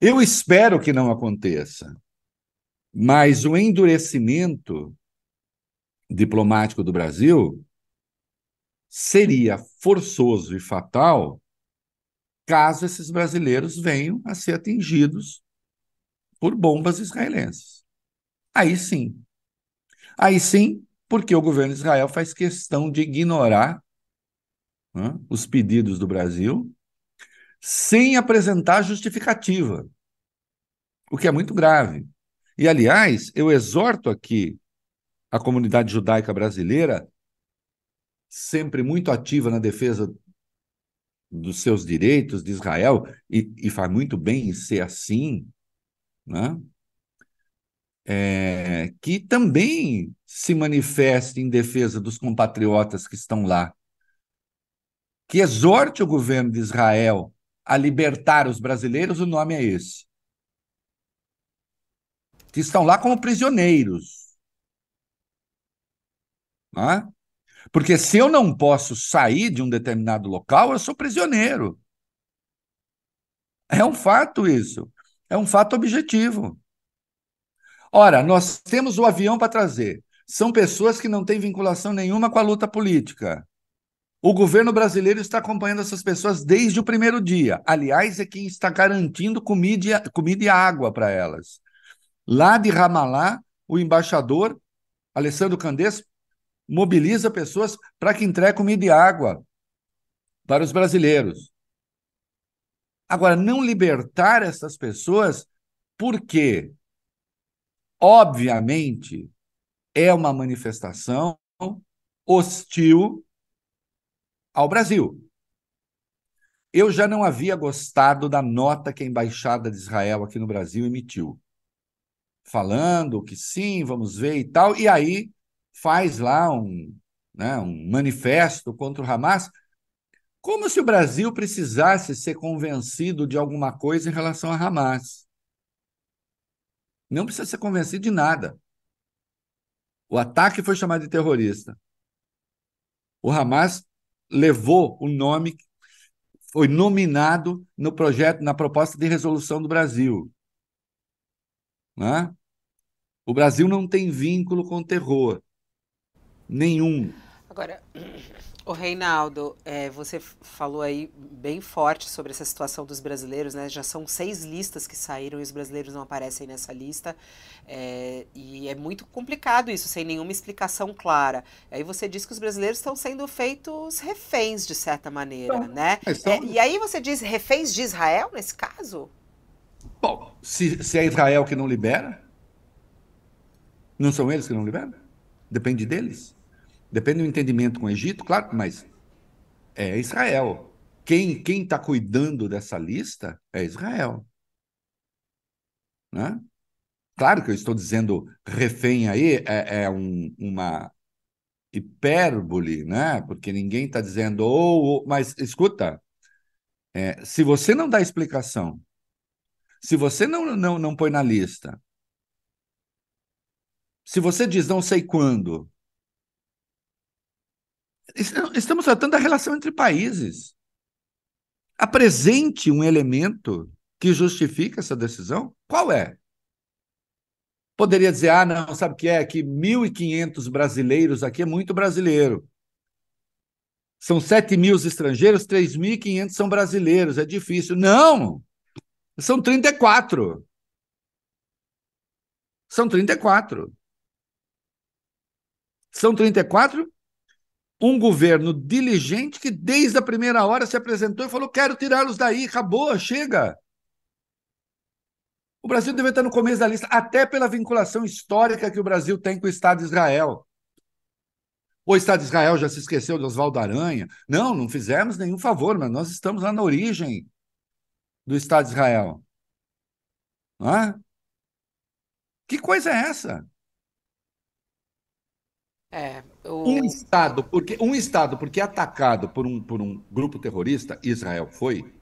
Eu espero que não aconteça, mas o endurecimento diplomático do Brasil seria forçoso e fatal caso esses brasileiros venham a ser atingidos por bombas israelenses. Aí sim. Aí sim, porque o governo de Israel faz questão de ignorar né, os pedidos do Brasil sem apresentar justificativa, o que é muito grave. E, aliás, eu exorto aqui a comunidade judaica brasileira, sempre muito ativa na defesa dos seus direitos de Israel, e, e faz muito bem em ser assim, né? é, que também se manifeste em defesa dos compatriotas que estão lá, que exorte o governo de Israel a libertar os brasileiros, o nome é esse. Que estão lá como prisioneiros. Né? Porque se eu não posso sair de um determinado local, eu sou prisioneiro. É um fato isso. É um fato objetivo. Ora, nós temos o avião para trazer. São pessoas que não têm vinculação nenhuma com a luta política. O governo brasileiro está acompanhando essas pessoas desde o primeiro dia. Aliás, é quem está garantindo comida, comida e água para elas. Lá de Ramallah, o embaixador Alessandro Candês mobiliza pessoas para que entregue comida e água para os brasileiros. Agora, não libertar essas pessoas, por quê? obviamente, é uma manifestação hostil ao Brasil. Eu já não havia gostado da nota que a Embaixada de Israel aqui no Brasil emitiu, falando que sim, vamos ver e tal, e aí faz lá um, né, um manifesto contra o Hamas, como se o Brasil precisasse ser convencido de alguma coisa em relação a Hamas. Não precisa ser convencido de nada. O ataque foi chamado de terrorista. O Hamas levou o nome, foi nominado no projeto, na proposta de resolução do Brasil. Né? O Brasil não tem vínculo com o terror. Nenhum. Agora, o Reinaldo, é, você falou aí bem forte sobre essa situação dos brasileiros, né? Já são seis listas que saíram e os brasileiros não aparecem nessa lista. É, e é muito complicado isso, sem nenhuma explicação clara. Aí você diz que os brasileiros estão sendo feitos reféns, de certa maneira, então, né? É, e aí você diz reféns de Israel, nesse caso? Bom, se, se é Israel que não libera, não são eles que não liberam? Depende deles. Depende do entendimento com o Egito, claro, mas é Israel. Quem quem está cuidando dessa lista é Israel. Né? Claro que eu estou dizendo refém aí é, é um, uma hipérbole, né? Porque ninguém está dizendo, oh, mas escuta, é, se você não dá explicação, se você não, não, não põe na lista, se você diz não sei quando, Estamos tratando da relação entre países. Apresente um elemento que justifica essa decisão. Qual é? Poderia dizer, ah, não, sabe o que é? Que 1.500 brasileiros aqui é muito brasileiro. São 7 mil estrangeiros, 3.500 são brasileiros, é difícil. Não! São 34. São 34. São 34 um governo diligente que desde a primeira hora se apresentou e falou: quero tirá-los daí, acabou, chega. O Brasil deve estar no começo da lista, até pela vinculação histórica que o Brasil tem com o Estado de Israel. O Estado de Israel já se esqueceu de Oswaldo Aranha? Não, não fizemos nenhum favor, mas nós estamos lá na origem do Estado de Israel. É? Que coisa é essa? É, o... Um estado, porque um estado porque atacado por um, por um grupo terrorista, Israel foi.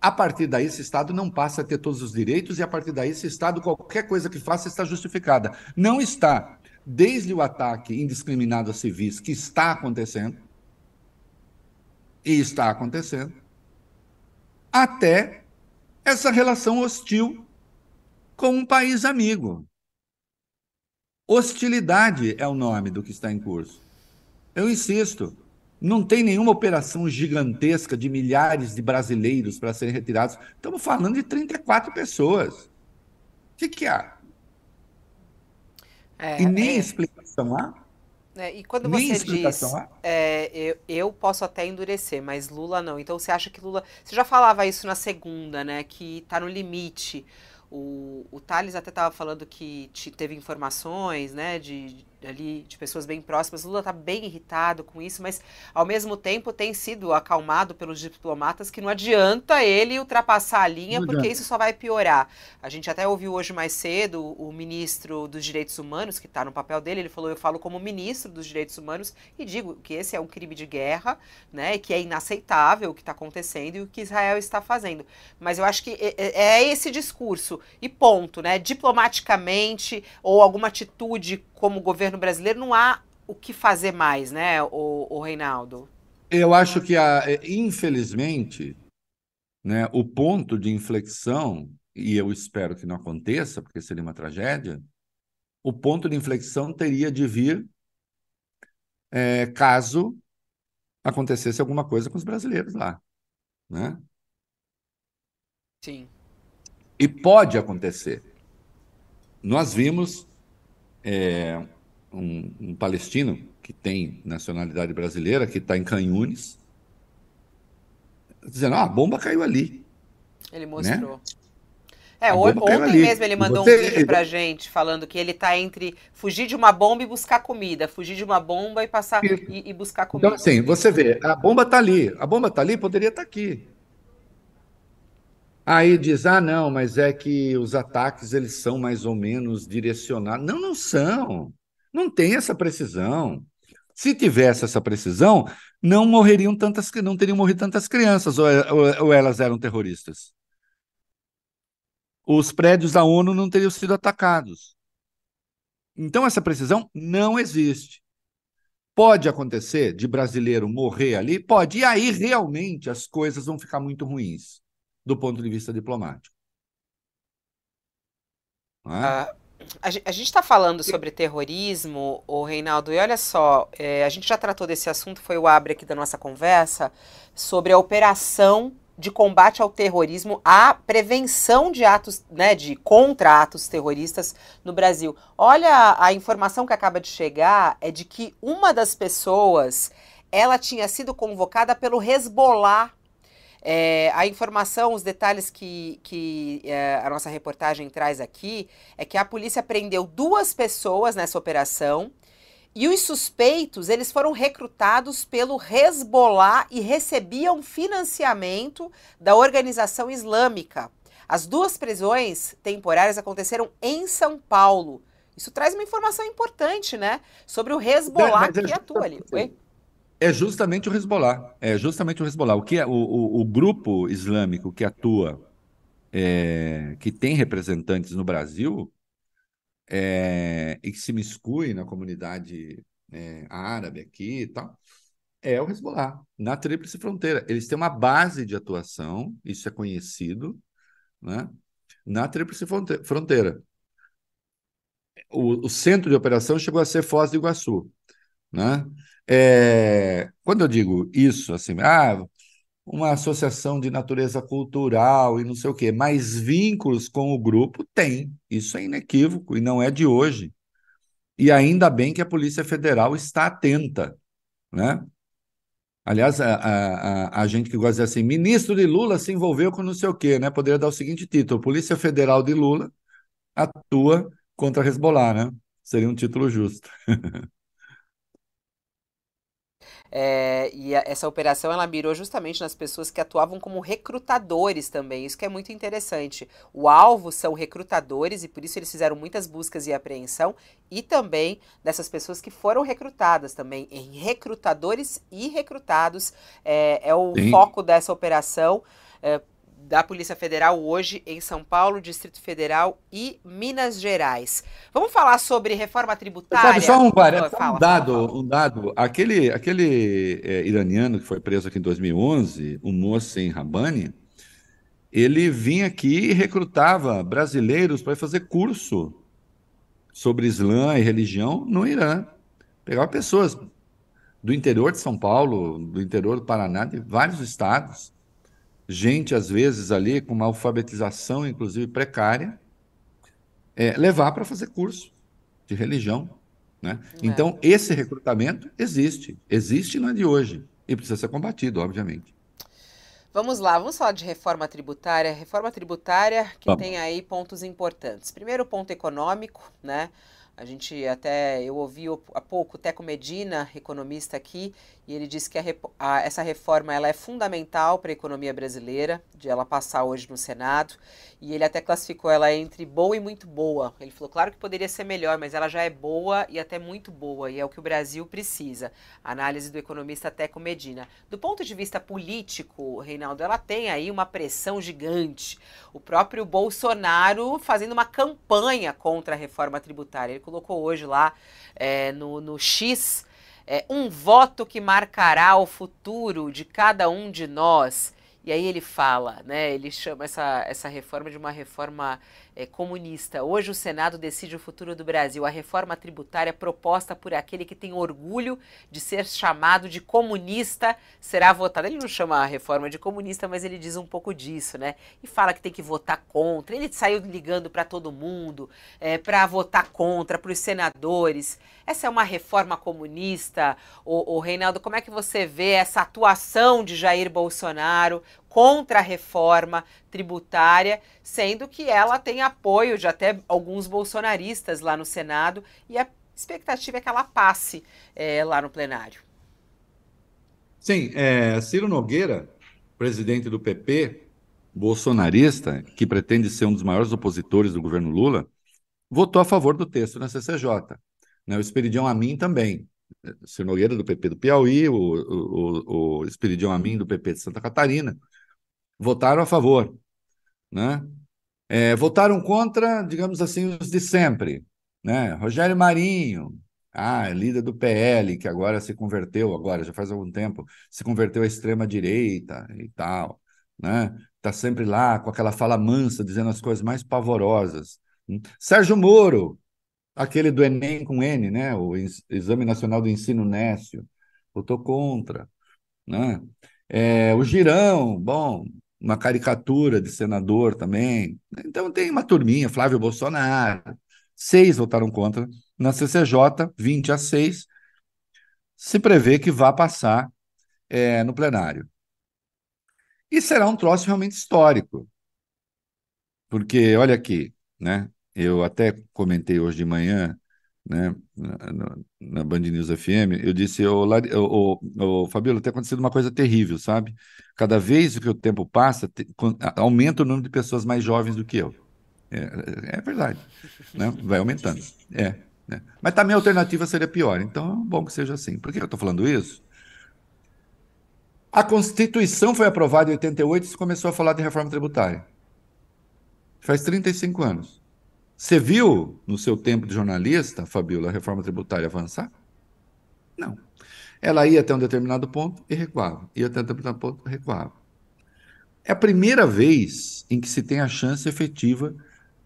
A partir daí, esse Estado não passa a ter todos os direitos, e a partir daí, esse Estado, qualquer coisa que faça, está justificada. Não está. Desde o ataque indiscriminado a civis, que está acontecendo, e está acontecendo, até essa relação hostil com um país amigo. Hostilidade é o nome do que está em curso. Eu insisto, não tem nenhuma operação gigantesca de milhares de brasileiros para serem retirados. Estamos falando de 34 pessoas. O que, que há? É, e nem é... explicação há? É, e quando nem você diz, é, eu, eu, posso até endurecer, mas Lula não. Então você acha que Lula. Você já falava isso na segunda, né? Que está no limite. O, o Thales até estava falando que te, teve informações, né, de, ali de pessoas bem próximas. Lula está bem irritado com isso, mas ao mesmo tempo tem sido acalmado pelos diplomatas que não adianta ele ultrapassar a linha, porque isso só vai piorar. A gente até ouviu hoje mais cedo o ministro dos Direitos Humanos, que está no papel dele, ele falou: Eu falo como ministro dos Direitos Humanos e digo que esse é um crime de guerra, né? Que é inaceitável o que está acontecendo e o que Israel está fazendo. Mas eu acho que é, é, é esse discurso, e ponto, né? Diplomaticamente, ou alguma atitude como governo brasileiro, não há o que fazer mais, né, o, o Reinaldo? Eu acho que, a, é, infelizmente, né, o ponto de inflexão, e eu espero que não aconteça, porque seria uma tragédia, o ponto de inflexão teria de vir é, caso acontecesse alguma coisa com os brasileiros lá, né? Sim. E pode acontecer. Nós vimos é, um, um, palestino que tem nacionalidade brasileira, que está em Canhunes, dizendo: ah, a bomba caiu ali. Ele né? mostrou. Né? É, ontem mesmo ele mandou Você... um vídeo pra gente falando que ele está entre fugir de uma bomba e buscar comida, fugir de uma bomba e passar e, e buscar então, comida. Então, assim, você vê, a bomba está ali, a bomba está ali, poderia estar tá aqui. Aí diz: "Ah, não, mas é que os ataques eles são mais ou menos direcionados". Não, não são. Não tem essa precisão. Se tivesse essa precisão, não morreriam tantas, não teriam morrido tantas crianças ou, ou, ou elas eram terroristas. Os prédios da ONU não teriam sido atacados. Então essa precisão não existe. Pode acontecer de brasileiro morrer ali? Pode. E aí realmente as coisas vão ficar muito ruins do ponto de vista diplomático. É? Ah, a, a gente está falando sobre terrorismo, o Reinaldo, e olha só, é, a gente já tratou desse assunto, foi o abre aqui da nossa conversa, sobre a operação de combate ao terrorismo, a prevenção de atos, né, de contra atos terroristas no Brasil. Olha, a, informação que acaba de chegar é de que uma das pessoas, ela tinha sido convocada pelo Hezbollah é, a informação, os detalhes que, que é, a nossa reportagem traz aqui é que a polícia prendeu duas pessoas nessa operação e os suspeitos eles foram recrutados pelo Hezbollah e recebiam financiamento da organização islâmica. As duas prisões temporárias aconteceram em São Paulo. Isso traz uma informação importante, né? Sobre o Hezbollah que atua ali. Oi? É justamente o Hezbollah. É justamente o Hezbollah. O, que é, o, o, o grupo islâmico que atua, é, que tem representantes no Brasil é, e que se miscui na comunidade é, árabe aqui e tal, é o Hezbollah, na Tríplice Fronteira. Eles têm uma base de atuação, isso é conhecido, né, na Tríplice Fronteira. O, o centro de operação chegou a ser Foz do Iguaçu. Né? É, quando eu digo isso, assim, ah, uma associação de natureza cultural e não sei o quê, mas vínculos com o grupo tem, isso é inequívoco e não é de hoje. E ainda bem que a Polícia Federal está atenta, né? Aliás, a, a, a, gente que gosta de dizer assim, ministro de Lula se envolveu com não sei o quê, né? Poderia dar o seguinte título: Polícia Federal de Lula atua contra Hezbollah, né? Seria um título justo. É, e a, essa operação ela mirou justamente nas pessoas que atuavam como recrutadores também. Isso que é muito interessante. O alvo são recrutadores e por isso eles fizeram muitas buscas e apreensão e também dessas pessoas que foram recrutadas também em recrutadores e recrutados é, é o Sim. foco dessa operação. É, da Polícia Federal hoje em São Paulo, Distrito Federal e Minas Gerais. Vamos falar sobre reforma tributária? Sabe, só um, fala, um dado, fala, fala. um dado. Aquele, aquele é, iraniano que foi preso aqui em 2011, o Mohsen Rabani, ele vinha aqui e recrutava brasileiros para fazer curso sobre Islã e religião no Irã. Pegava pessoas do interior de São Paulo, do interior do Paraná, de vários estados gente, às vezes, ali com uma alfabetização, inclusive precária, é, levar para fazer curso de religião. Né? É. Então, esse recrutamento existe. Existe não é de hoje. E precisa ser combatido, obviamente. Vamos lá, vamos falar de reforma tributária. Reforma tributária que vamos. tem aí pontos importantes. Primeiro ponto econômico, né? A gente até, eu ouvi há pouco o Teco Medina, economista aqui, e ele disse que a, a, essa reforma ela é fundamental para a economia brasileira, de ela passar hoje no Senado, e ele até classificou ela entre boa e muito boa. Ele falou, claro que poderia ser melhor, mas ela já é boa e até muito boa, e é o que o Brasil precisa. Análise do economista Teco Medina. Do ponto de vista político, Reinaldo, ela tem aí uma pressão gigante. O próprio Bolsonaro fazendo uma campanha contra a reforma tributária. Ele colocou hoje lá é, no, no X é, um voto que marcará o futuro de cada um de nós. E aí ele fala, né? Ele chama essa, essa reforma de uma reforma é, comunista. Hoje o Senado decide o futuro do Brasil. A reforma tributária proposta por aquele que tem orgulho de ser chamado de comunista será votada. Ele não chama a reforma de comunista, mas ele diz um pouco disso, né? E fala que tem que votar contra. Ele saiu ligando para todo mundo é, para votar contra, para os senadores. Essa é uma reforma comunista? O, Reinaldo, como é que você vê essa atuação de Jair Bolsonaro contra a reforma tributária, sendo que ela tem apoio de até alguns bolsonaristas lá no Senado e a expectativa é que ela passe é, lá no plenário. Sim, é, Ciro Nogueira, presidente do PP, bolsonarista, que pretende ser um dos maiores opositores do governo Lula, votou a favor do texto na CCJ. Né, o Esperidião Amin também. Ciro Nogueira, do PP do Piauí, o, o, o, Amin, do PP de Santa Catarina, votaram a favor. Né? É, votaram contra, digamos assim, os de sempre. Né? Rogério Marinho, ah, líder do PL, que agora se converteu, agora já faz algum tempo, se converteu à extrema-direita e tal. Né? Está sempre lá com aquela fala mansa, dizendo as coisas mais pavorosas. Sérgio Moro, aquele do Enem com N, né? o Exame Nacional do Ensino Nécio, votou contra. Né? É, o Girão, bom, uma caricatura de senador também. Então tem uma turminha, Flávio Bolsonaro. Seis votaram contra. Na CCJ, 20 a 6, se prevê que vá passar é, no plenário. E será um troço realmente histórico. Porque, olha aqui, né? Eu até comentei hoje de manhã né, na, na Band News FM, eu disse, ô, ô, ô, Fabíola, tem acontecido uma coisa terrível, sabe? Cada vez que o tempo passa, te, aumenta o número de pessoas mais jovens do que eu. É, é verdade, né? vai aumentando. É, né? Mas também a alternativa seria pior, então é bom que seja assim. Por que eu estou falando isso? A Constituição foi aprovada em 88 e se começou a falar de reforma tributária. Faz 35 anos. Você viu no seu tempo de jornalista, Fabiola, a reforma tributária avançar? Não. Ela ia até um determinado ponto e recuava. Ia até um determinado ponto e recuava. É a primeira vez em que se tem a chance efetiva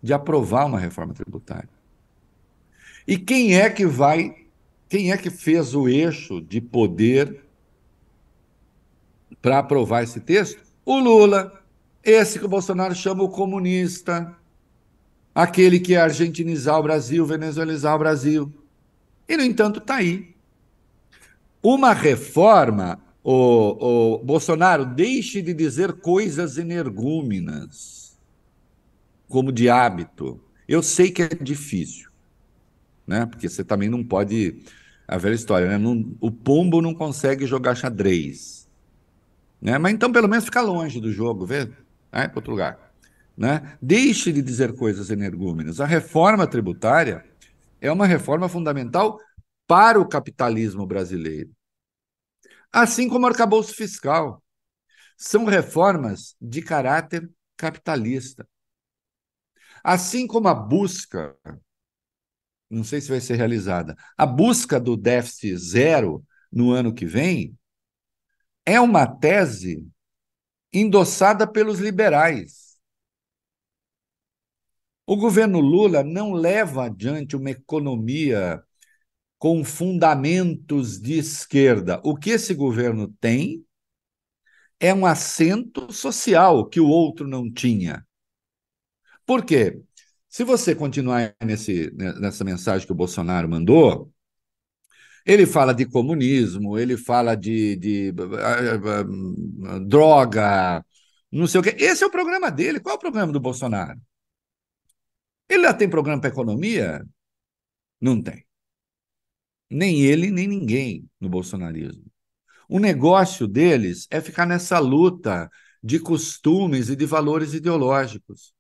de aprovar uma reforma tributária. E quem é que vai, quem é que fez o eixo de poder para aprovar esse texto? O Lula, esse que o Bolsonaro chama o comunista, aquele que é argentinizar o Brasil, venezuelizar o Brasil. E, no entanto, está aí. Uma reforma, o, o Bolsonaro, deixe de dizer coisas energúmenas, como de hábito. Eu sei que é difícil, né? porque você também não pode. A velha história, né? Não, o pombo não consegue jogar xadrez. Né? Mas então, pelo menos, fica longe do jogo, vê? Vai para outro lugar. Né? Deixe de dizer coisas energúmenas. A reforma tributária é uma reforma fundamental para o capitalismo brasileiro. Assim como o arcabouço fiscal. São reformas de caráter capitalista. Assim como a busca, não sei se vai ser realizada, a busca do déficit zero no ano que vem é uma tese endossada pelos liberais. O governo Lula não leva adiante uma economia com fundamentos de esquerda. O que esse governo tem é um assento social que o outro não tinha. Por quê? Se você continuar nesse, nessa mensagem que o Bolsonaro mandou, ele fala de comunismo, ele fala de, de uh, uh, droga, não sei o quê. Esse é o programa dele. Qual é o programa do Bolsonaro? Ele já tem programa para economia? Não tem. Nem ele, nem ninguém no bolsonarismo. O negócio deles é ficar nessa luta de costumes e de valores ideológicos.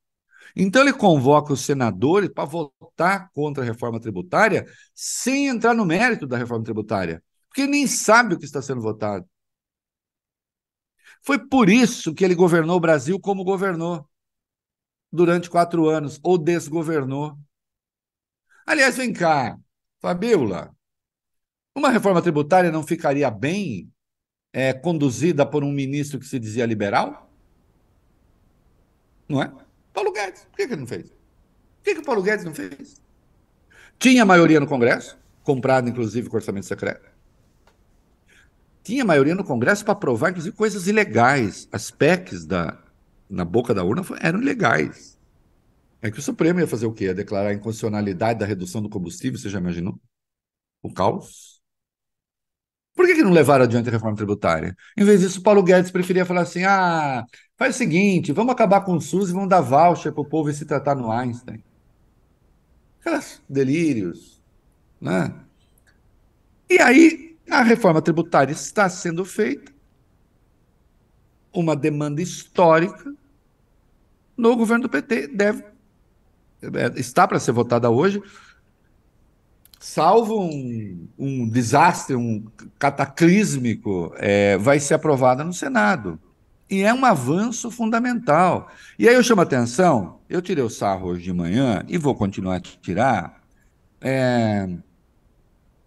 Então, ele convoca os senadores para votar contra a reforma tributária sem entrar no mérito da reforma tributária, porque nem sabe o que está sendo votado. Foi por isso que ele governou o Brasil como governou durante quatro anos, ou desgovernou. Aliás, vem cá, Fabiola, uma reforma tributária não ficaria bem é, conduzida por um ministro que se dizia liberal? Não é? Paulo Guedes. Por que, que ele não fez? Por que, que o Paulo Guedes não fez? Tinha maioria no Congresso, comprado inclusive com orçamento secreto. Tinha maioria no Congresso para aprovar, inclusive, coisas ilegais. As PECs da, na boca da urna eram ilegais. É que o Supremo ia fazer o quê? Ia declarar a inconstitucionalidade da redução do combustível, você já imaginou? O caos? Por que, que não levaram adiante a reforma tributária? Em vez disso, Paulo Guedes preferia falar assim: ah, faz o seguinte, vamos acabar com o SUS e vamos dar voucher para o povo e se tratar no Einstein. Aquelas delírios, né? E aí, a reforma tributária está sendo feita, uma demanda histórica no governo do PT, deve, é, está para ser votada hoje, salvo um, um desastre, um cataclísmico, é, vai ser aprovada no Senado. E é um avanço fundamental. E aí eu chamo a atenção, eu tirei o sarro hoje de manhã e vou continuar a tirar, é,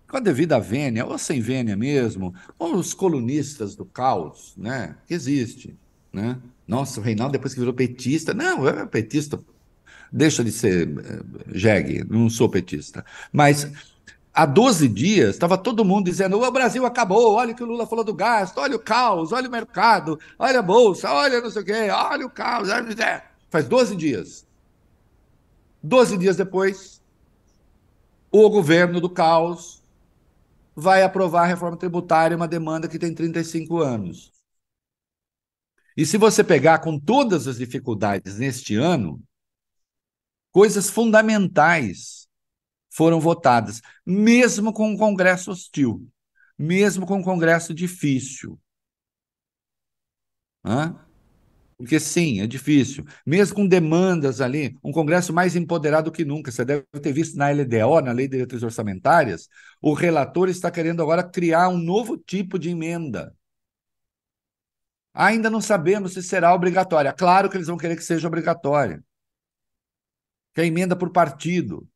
com a devida vênia, ou sem vênia mesmo, ou os colunistas do caos, né, existe, né? Nossa, o Reinaldo depois que virou petista, não, é petista deixa de ser eh, jegue, não sou petista. Mas há 12 dias estava todo mundo dizendo: o Brasil acabou, olha o que o Lula falou do gasto, olha o caos, olha o mercado, olha a bolsa, olha não sei o quê, olha o caos. Faz 12 dias. 12 dias depois, o governo do caos vai aprovar a reforma tributária, uma demanda que tem 35 anos. E se você pegar com todas as dificuldades neste ano, coisas fundamentais foram votadas, mesmo com um Congresso hostil, mesmo com um Congresso difícil. Hã? Porque sim, é difícil. Mesmo com demandas ali, um Congresso mais empoderado que nunca. Você deve ter visto na LDO, na Lei de Diretrizes Orçamentárias, o relator está querendo agora criar um novo tipo de emenda. Ainda não sabemos se será obrigatória. Claro que eles vão querer que seja obrigatória que é emenda por partido.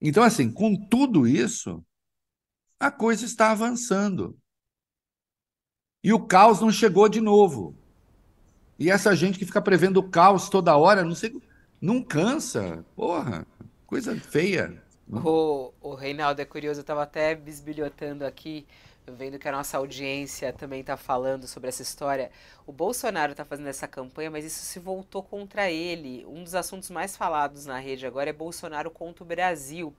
Então, assim, com tudo isso, a coisa está avançando. E o caos não chegou de novo. E essa gente que fica prevendo o caos toda hora, não sei, não cansa. Porra, coisa feia. O, o Reinaldo é curioso, eu estava até bisbilhotando aqui vendo que a nossa audiência também está falando sobre essa história. O Bolsonaro está fazendo essa campanha, mas isso se voltou contra ele. Um dos assuntos mais falados na rede agora é Bolsonaro contra o Brasil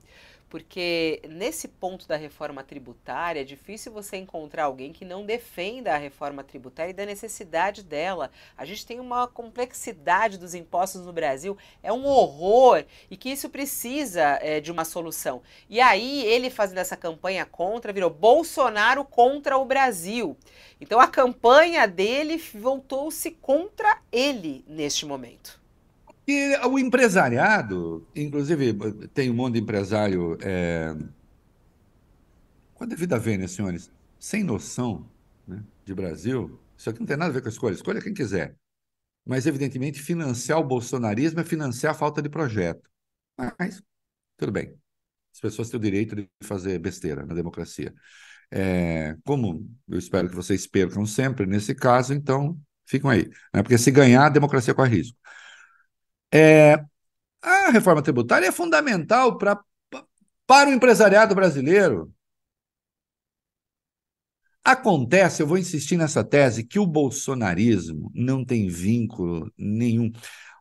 porque nesse ponto da reforma tributária é difícil você encontrar alguém que não defenda a reforma tributária e da necessidade dela. A gente tem uma complexidade dos impostos no Brasil, é um horror e que isso precisa é, de uma solução. E aí ele fazendo essa campanha contra virou Bolsonaro contra o Brasil. Então a campanha dele voltou-se contra ele neste momento. E o empresariado, inclusive, tem um monte de empresário é, com a devida vênia, senhores, sem noção né, de Brasil. Isso aqui não tem nada a ver com a escolha, escolha quem quiser. Mas, evidentemente, financiar o bolsonarismo é financiar a falta de projeto. Mas, tudo bem. As pessoas têm o direito de fazer besteira na democracia. É, como eu espero que vocês percam sempre nesse caso, então ficam aí. Né? Porque se ganhar, a democracia corre risco. É, a reforma tributária é fundamental pra, para o empresariado brasileiro. Acontece, eu vou insistir nessa tese, que o bolsonarismo não tem vínculo nenhum.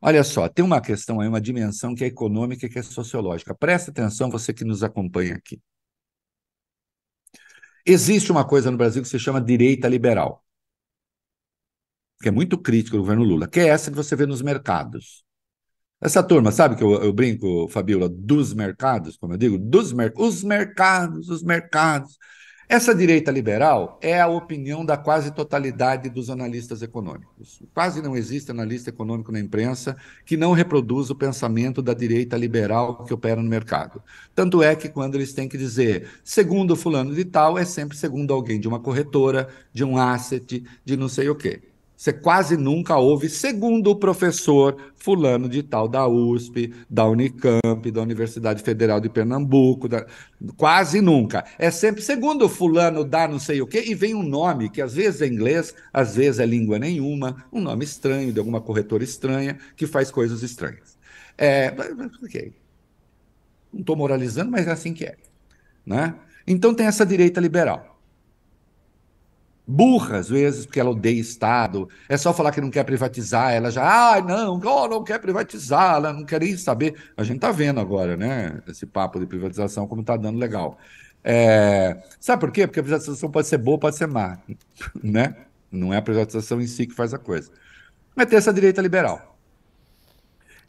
Olha só, tem uma questão aí, uma dimensão que é econômica e que é sociológica. Presta atenção, você que nos acompanha aqui. Existe uma coisa no Brasil que se chama direita liberal, que é muito crítica do governo Lula, que é essa que você vê nos mercados. Essa turma, sabe que eu, eu brinco, Fabiola, dos mercados, como eu digo, dos mer os mercados, os mercados. Essa direita liberal é a opinião da quase totalidade dos analistas econômicos. Quase não existe analista econômico na imprensa que não reproduza o pensamento da direita liberal que opera no mercado. Tanto é que quando eles têm que dizer segundo fulano de tal, é sempre segundo alguém de uma corretora, de um asset, de não sei o quê. Você quase nunca ouve, segundo o professor fulano de tal da USP, da Unicamp, da Universidade Federal de Pernambuco, da... quase nunca. É sempre segundo fulano da não sei o quê, e vem um nome que às vezes é inglês, às vezes é língua nenhuma, um nome estranho, de alguma corretora estranha, que faz coisas estranhas. É, ok. Não estou moralizando, mas é assim que é. Né? Então tem essa direita liberal burra às vezes, porque ela odeia Estado. É só falar que não quer privatizar, ela já, ah, não, oh, não quer privatizar, ela não quer nem saber. A gente está vendo agora, né, esse papo de privatização, como está dando legal. É... Sabe por quê? Porque a privatização pode ser boa, pode ser má, né? Não é a privatização em si que faz a coisa. Mas tem essa direita liberal.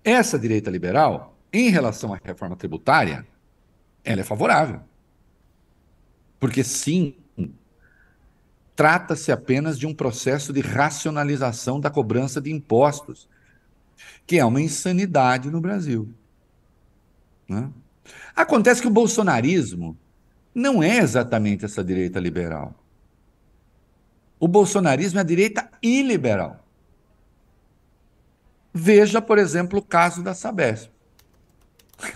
Essa direita liberal, em relação à reforma tributária, ela é favorável. Porque sim, trata-se apenas de um processo de racionalização da cobrança de impostos, que é uma insanidade no Brasil. Né? Acontece que o bolsonarismo não é exatamente essa direita liberal. O bolsonarismo é a direita iliberal. Veja, por exemplo, o caso da Sabesp.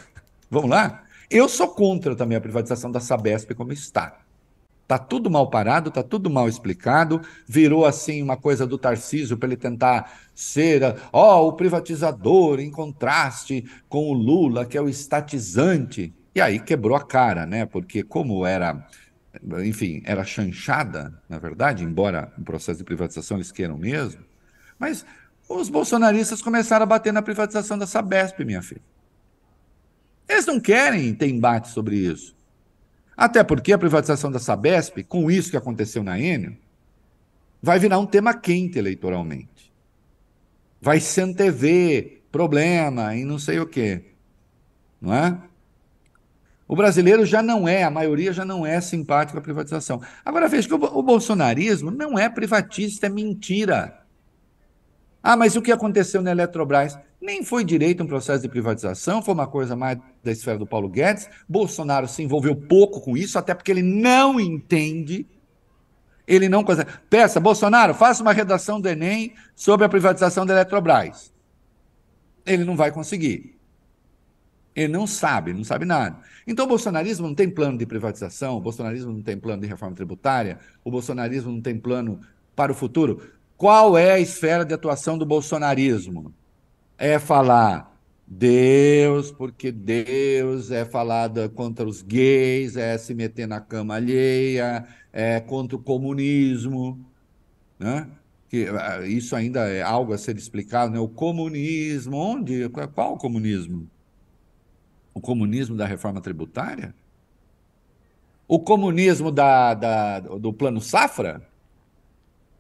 Vamos lá? Eu sou contra também a privatização da Sabesp como está. Tá tudo mal parado, tá tudo mal explicado, virou assim uma coisa do Tarcísio para ele tentar ser, ó, oh, o privatizador em contraste com o Lula, que é o estatizante. E aí quebrou a cara, né? Porque como era, enfim, era chanchada, na verdade, embora o processo de privatização eles queiram mesmo, mas os bolsonaristas começaram a bater na privatização da Sabesp, minha filha. Eles não querem ter embate sobre isso. Até porque a privatização da Sabesp, com isso que aconteceu na Enel, vai virar um tema quente eleitoralmente. Vai se antever problema e não sei o quê. Não é? O brasileiro já não é, a maioria já não é simpático à privatização. Agora veja que o, o bolsonarismo não é privatista, é mentira. Ah, mas o que aconteceu na Eletrobras? Nem foi direito um processo de privatização, foi uma coisa mais da esfera do Paulo Guedes. Bolsonaro se envolveu pouco com isso, até porque ele não entende. Ele não. Peça, Bolsonaro, faça uma redação do Enem sobre a privatização da Eletrobras. Ele não vai conseguir. Ele não sabe, não sabe nada. Então o bolsonarismo não tem plano de privatização, o bolsonarismo não tem plano de reforma tributária, o bolsonarismo não tem plano para o futuro. Qual é a esfera de atuação do bolsonarismo? É falar Deus, porque Deus é falado contra os gays, é se meter na cama alheia, é contra o comunismo, né? Que, ah, isso ainda é algo a ser explicado, né? O comunismo, onde? Qual o comunismo? O comunismo da reforma tributária? O comunismo da, da do plano Safra?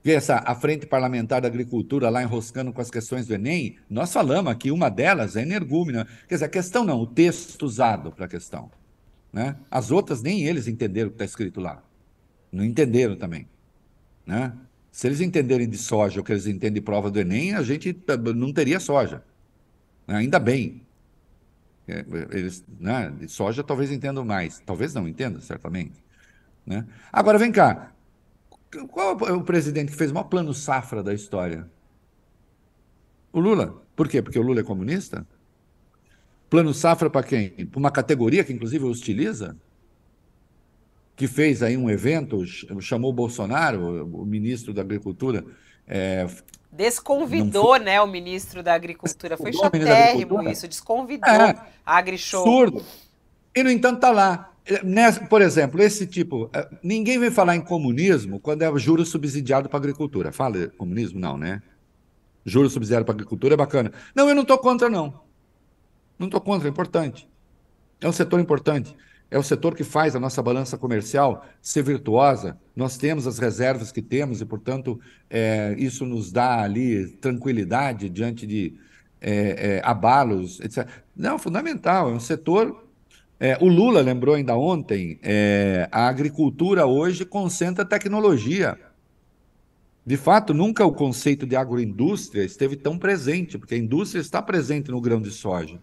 Essa, a Frente Parlamentar da Agricultura lá enroscando com as questões do Enem, nós falamos aqui, uma delas é energúmena. Quer dizer, a questão não, o texto usado para a questão. Né? As outras nem eles entenderam o que está escrito lá. Não entenderam também. Né? Se eles entenderem de soja o que eles entendem de prova do Enem, a gente não teria soja. Né? Ainda bem. É, eles, né, de soja talvez entendam mais. Talvez não entendam, certamente. Né? Agora, vem cá. Qual é o presidente que fez o maior plano safra da história? O Lula. Por quê? Porque o Lula é comunista? Plano safra para quem? Para uma categoria que inclusive hostiliza? Que fez aí um evento, chamou o Bolsonaro, o ministro da Agricultura. É, Desconvidou, foi... né, o ministro da Agricultura. Foi chatérrimo isso, desconvidou é, a AgriShow. Surdo. E, no entanto, está lá. Por exemplo, esse tipo. Eh, ninguém vem falar em comunismo quando é juro subsidiado para a agricultura. Fala comunismo? Não, né? Juro subsidiado para agricultura é bacana. Não, eu não estou contra, não. Não estou contra, é importante. É um setor importante. É o setor que faz a nossa balança comercial ser virtuosa. Nós temos as reservas que temos e, portanto, é, isso nos dá ali tranquilidade diante de é, é, abalos, etc. Não, fundamental, é um setor. É, o Lula lembrou ainda ontem, é, a agricultura hoje concentra tecnologia. De fato, nunca o conceito de agroindústria esteve tão presente, porque a indústria está presente no grão de soja.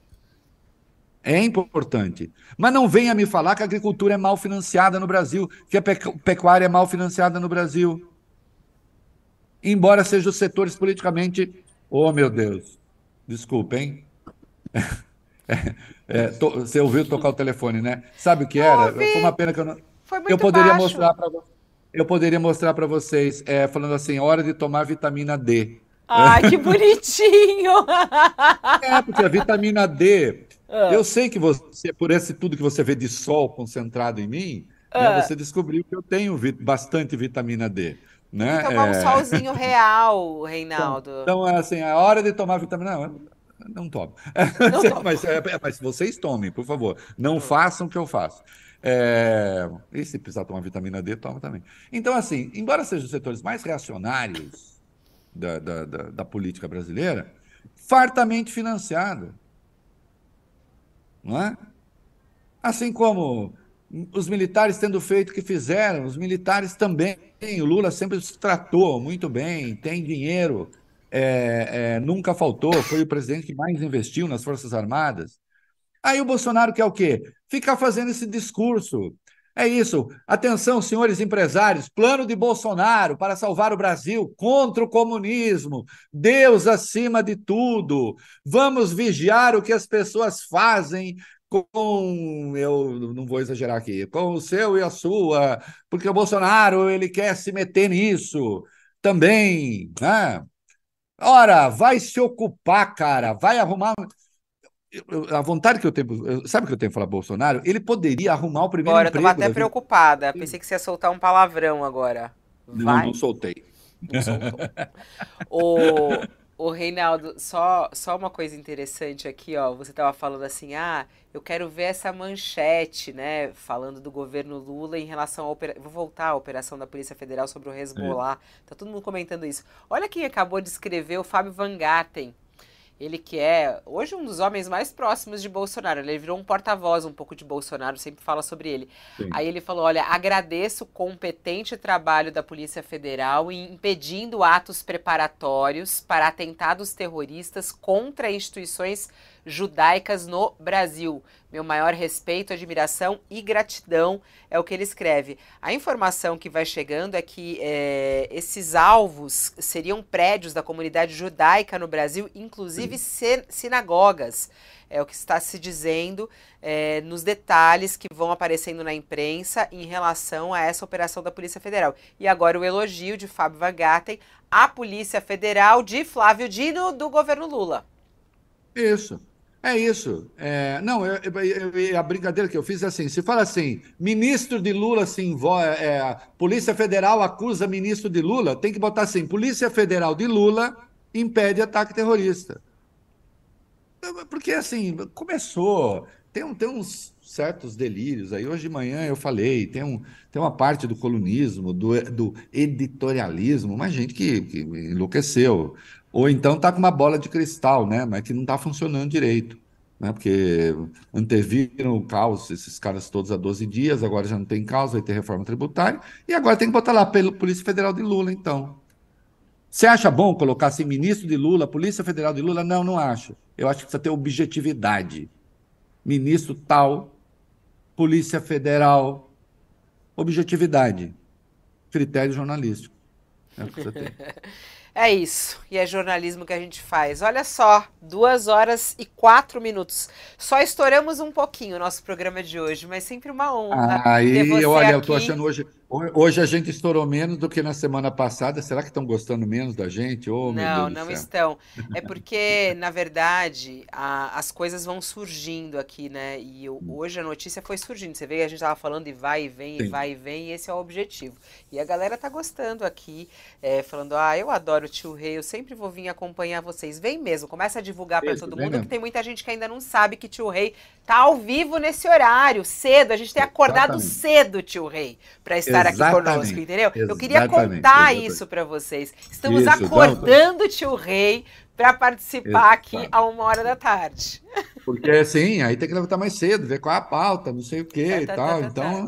É importante. Mas não venha me falar que a agricultura é mal financiada no Brasil, que a pecuária é mal financiada no Brasil. Embora sejam setores politicamente. Oh, meu Deus. Desculpa, hein? É, é, to, você ouviu tocar o telefone, né? Sabe o que era? Foi uma pena que eu não. Foi muito eu poderia baixo. mostrar para eu poderia mostrar para vocês, é, falando assim, hora de tomar vitamina D. Ai, que bonitinho! é, porque a vitamina D, ah. eu sei que você, por esse tudo que você vê de sol concentrado em mim, né, ah. né, você descobriu que eu tenho bastante vitamina D. Né? Tomar é... um solzinho real, Reinaldo. Então, então, assim, a hora de tomar vitamina Não, não tomo. Não mas, é, mas vocês tomem, por favor. Não façam o que eu faço. É... E se precisar tomar vitamina D, toma também. Então, assim, embora sejam os setores mais reacionários da, da, da, da política brasileira, fartamente financiado. Não é? Assim como os militares tendo feito o que fizeram, os militares também. O Lula sempre se tratou muito bem, tem dinheiro, é, é, nunca faltou, foi o presidente que mais investiu nas Forças Armadas. Aí o Bolsonaro quer o quê? Ficar fazendo esse discurso. É isso. Atenção, senhores empresários. Plano de Bolsonaro para salvar o Brasil contra o comunismo. Deus acima de tudo. Vamos vigiar o que as pessoas fazem com, eu não vou exagerar aqui, com o seu e a sua, porque o Bolsonaro ele quer se meter nisso também, né? Ora, vai se ocupar, cara, vai arrumar. A vontade que eu tenho, sabe o que eu tenho para falar Bolsonaro? Ele poderia arrumar o primeiro agora, emprego. Agora, eu tô até preocupada. Pensei que você ia soltar um palavrão agora. Vai? Não, não soltei. Não soltou. o, o Reinaldo, só, só uma coisa interessante aqui, ó. Você tava falando assim, ah, eu quero ver essa manchete, né? Falando do governo Lula em relação ao. Vou voltar à operação da Polícia Federal sobre o Hezbollah. É. Tá todo mundo comentando isso. Olha quem acabou de escrever, o Fábio Van Gaten. Ele que é hoje um dos homens mais próximos de Bolsonaro. Ele virou um porta-voz um pouco de Bolsonaro, sempre fala sobre ele. Sim. Aí ele falou: olha, agradeço o competente trabalho da Polícia Federal em impedindo atos preparatórios para atentados terroristas contra instituições judaicas no Brasil. Meu maior respeito, admiração e gratidão é o que ele escreve. A informação que vai chegando é que é, esses alvos seriam prédios da comunidade judaica no Brasil, inclusive sinagogas. É o que está se dizendo é, nos detalhes que vão aparecendo na imprensa em relação a essa operação da Polícia Federal. E agora o elogio de Fábio Van Gaten à Polícia Federal de Flávio Dino do governo Lula. Isso. É isso. É, não, eu, eu, a brincadeira que eu fiz é assim: se fala assim, ministro de Lula se envolve, é, Polícia Federal acusa ministro de Lula, tem que botar assim: Polícia Federal de Lula impede ataque terrorista. Porque assim, começou, tem, tem uns certos delírios aí. Hoje de manhã eu falei, tem, um, tem uma parte do colunismo, do, do editorialismo, uma gente que, que enlouqueceu. Ou então está com uma bola de cristal, né? Mas que não está funcionando direito. Né? Porque anteviram o caos, esses caras todos há 12 dias, agora já não tem caos, vai ter reforma tributária, e agora tem que botar lá pelo Polícia Federal de Lula, então. Você acha bom colocar assim, ministro de Lula, Polícia Federal de Lula? Não, não acho. Eu acho que precisa ter objetividade. Ministro tal, Polícia Federal, objetividade. Critério jornalístico. É o que precisa ter. É isso. E é jornalismo que a gente faz. Olha só, duas horas e quatro minutos. Só estouramos um pouquinho o nosso programa de hoje, mas sempre uma honra. Aí, olha, aqui. eu tô achando hoje. Hoje a gente estourou menos do que na semana passada. Será que estão gostando menos da gente? Oh, não, não estão. É porque, na verdade, a, as coisas vão surgindo aqui, né? E eu, hoje a notícia foi surgindo. Você vê que a gente estava falando de vai e vem, Sim. e vai e vem, e esse é o objetivo. E a galera tá gostando aqui, é, falando: ah, eu adoro o tio Rei, eu sempre vou vir acompanhar vocês. Vem mesmo, começa a divulgar para todo mundo, que tem muita gente que ainda não sabe que tio Rei tá ao vivo nesse horário, cedo. A gente tem acordado Exatamente. cedo, tio Rei, para estar estar aqui Exatamente. conosco, entendeu? Eu queria Exatamente, contar exatamente. isso para vocês. Estamos Isso, acordando o tio Rei para participar aqui a uma hora da tarde. Porque assim, aí tem que levantar mais cedo, ver qual é a pauta, não sei o que Tá, e tá, tal. tá, tá, Então,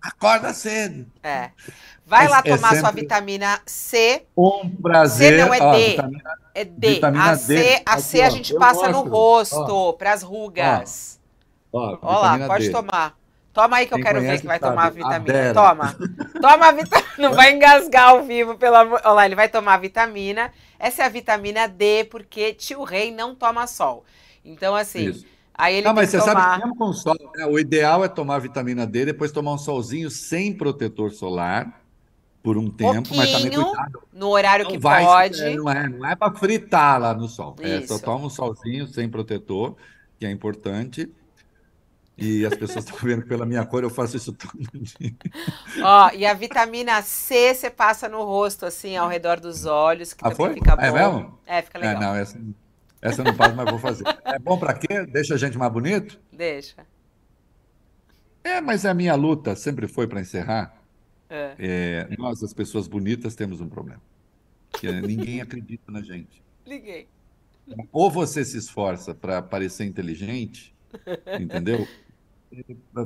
acorda cedo. É. Vai É- lá é tomar sua vitamina C. Um prazer. C não é Ó, D. vitamina- É D. Vitamina a D. C, a Aqui, C a ó, gente passa no rosto, para as rugas. ó, Olha lá, pode D. tomar. Toma aí que eu Quem quero ver que vai sabe, tomar vitamina. Toma. Toma a vitamina. Não vai engasgar ao vivo, pelo amor. Olha lá, ele vai tomar vitamina. Essa é a vitamina D, porque tio Rei não toma sol. Então, assim, Isso. aí ele Não, mas você que sabe tomar. que mesmo com sol, né, o ideal é tomar vitamina D, depois tomar um solzinho sem protetor solar por um tempo, mas também cuidado. no horário que Não vai, pode. é, não é, não é para fritar lá no sol. É, só toma um solzinho sem protetor, que é importante. E as pessoas estão vendo que pela minha cor eu faço isso todo dia. Ó, e a vitamina C você passa no rosto, assim, ao redor dos olhos, que Ah, foi? fica bom. É mesmo? É, fica É, legal. não, essa, essa eu não faço, mas vou fazer. É bom para quê? Deixa a gente mais bonito? Deixa. É, mas a minha luta sempre foi para encerrar. É. É, nós, as pessoas bonitas, temos um problema. Que é, ninguém acredita na gente. Liguei. Ou você se esforça para parecer inteligente, entendeu?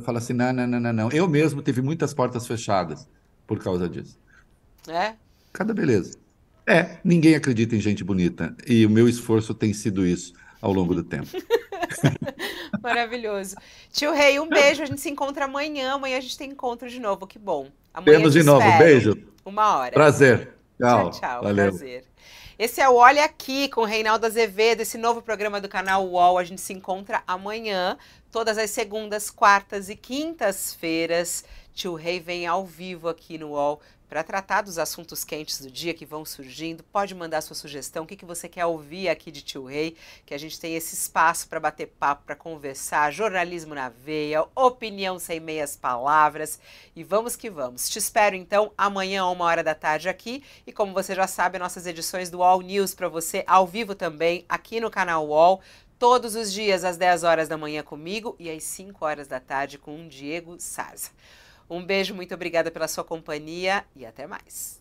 Fala assim, não, não, não, não, não. Eu mesmo tive muitas portas fechadas por causa disso. É? Cada beleza. É, ninguém acredita em gente bonita. E o meu esforço tem sido isso ao longo do tempo. Maravilhoso. Tio Rei, um beijo. A gente se encontra amanhã. Amanhã a gente tem encontro de novo. Que bom. Amanhã Temos te de novo. Beijo. Uma hora. Prazer. Tchau, Tchau. tchau. Valeu. Prazer. Esse é o Olha Aqui com o Reinaldo Azevedo, esse novo programa do canal UOL. A gente se encontra amanhã, todas as segundas, quartas e quintas-feiras. Tio Rei vem ao vivo aqui no UOL para tratar dos assuntos quentes do dia que vão surgindo. Pode mandar sua sugestão, o que, que você quer ouvir aqui de Tio Rei, que a gente tem esse espaço para bater papo, para conversar, jornalismo na veia, opinião sem meias palavras. E vamos que vamos. Te espero então amanhã, uma hora da tarde aqui. E como você já sabe, nossas edições do All News para você ao vivo também aqui no canal UOL. Todos os dias às 10 horas da manhã comigo e às 5 horas da tarde com o Diego Sarza. Um beijo, muito obrigada pela sua companhia e até mais.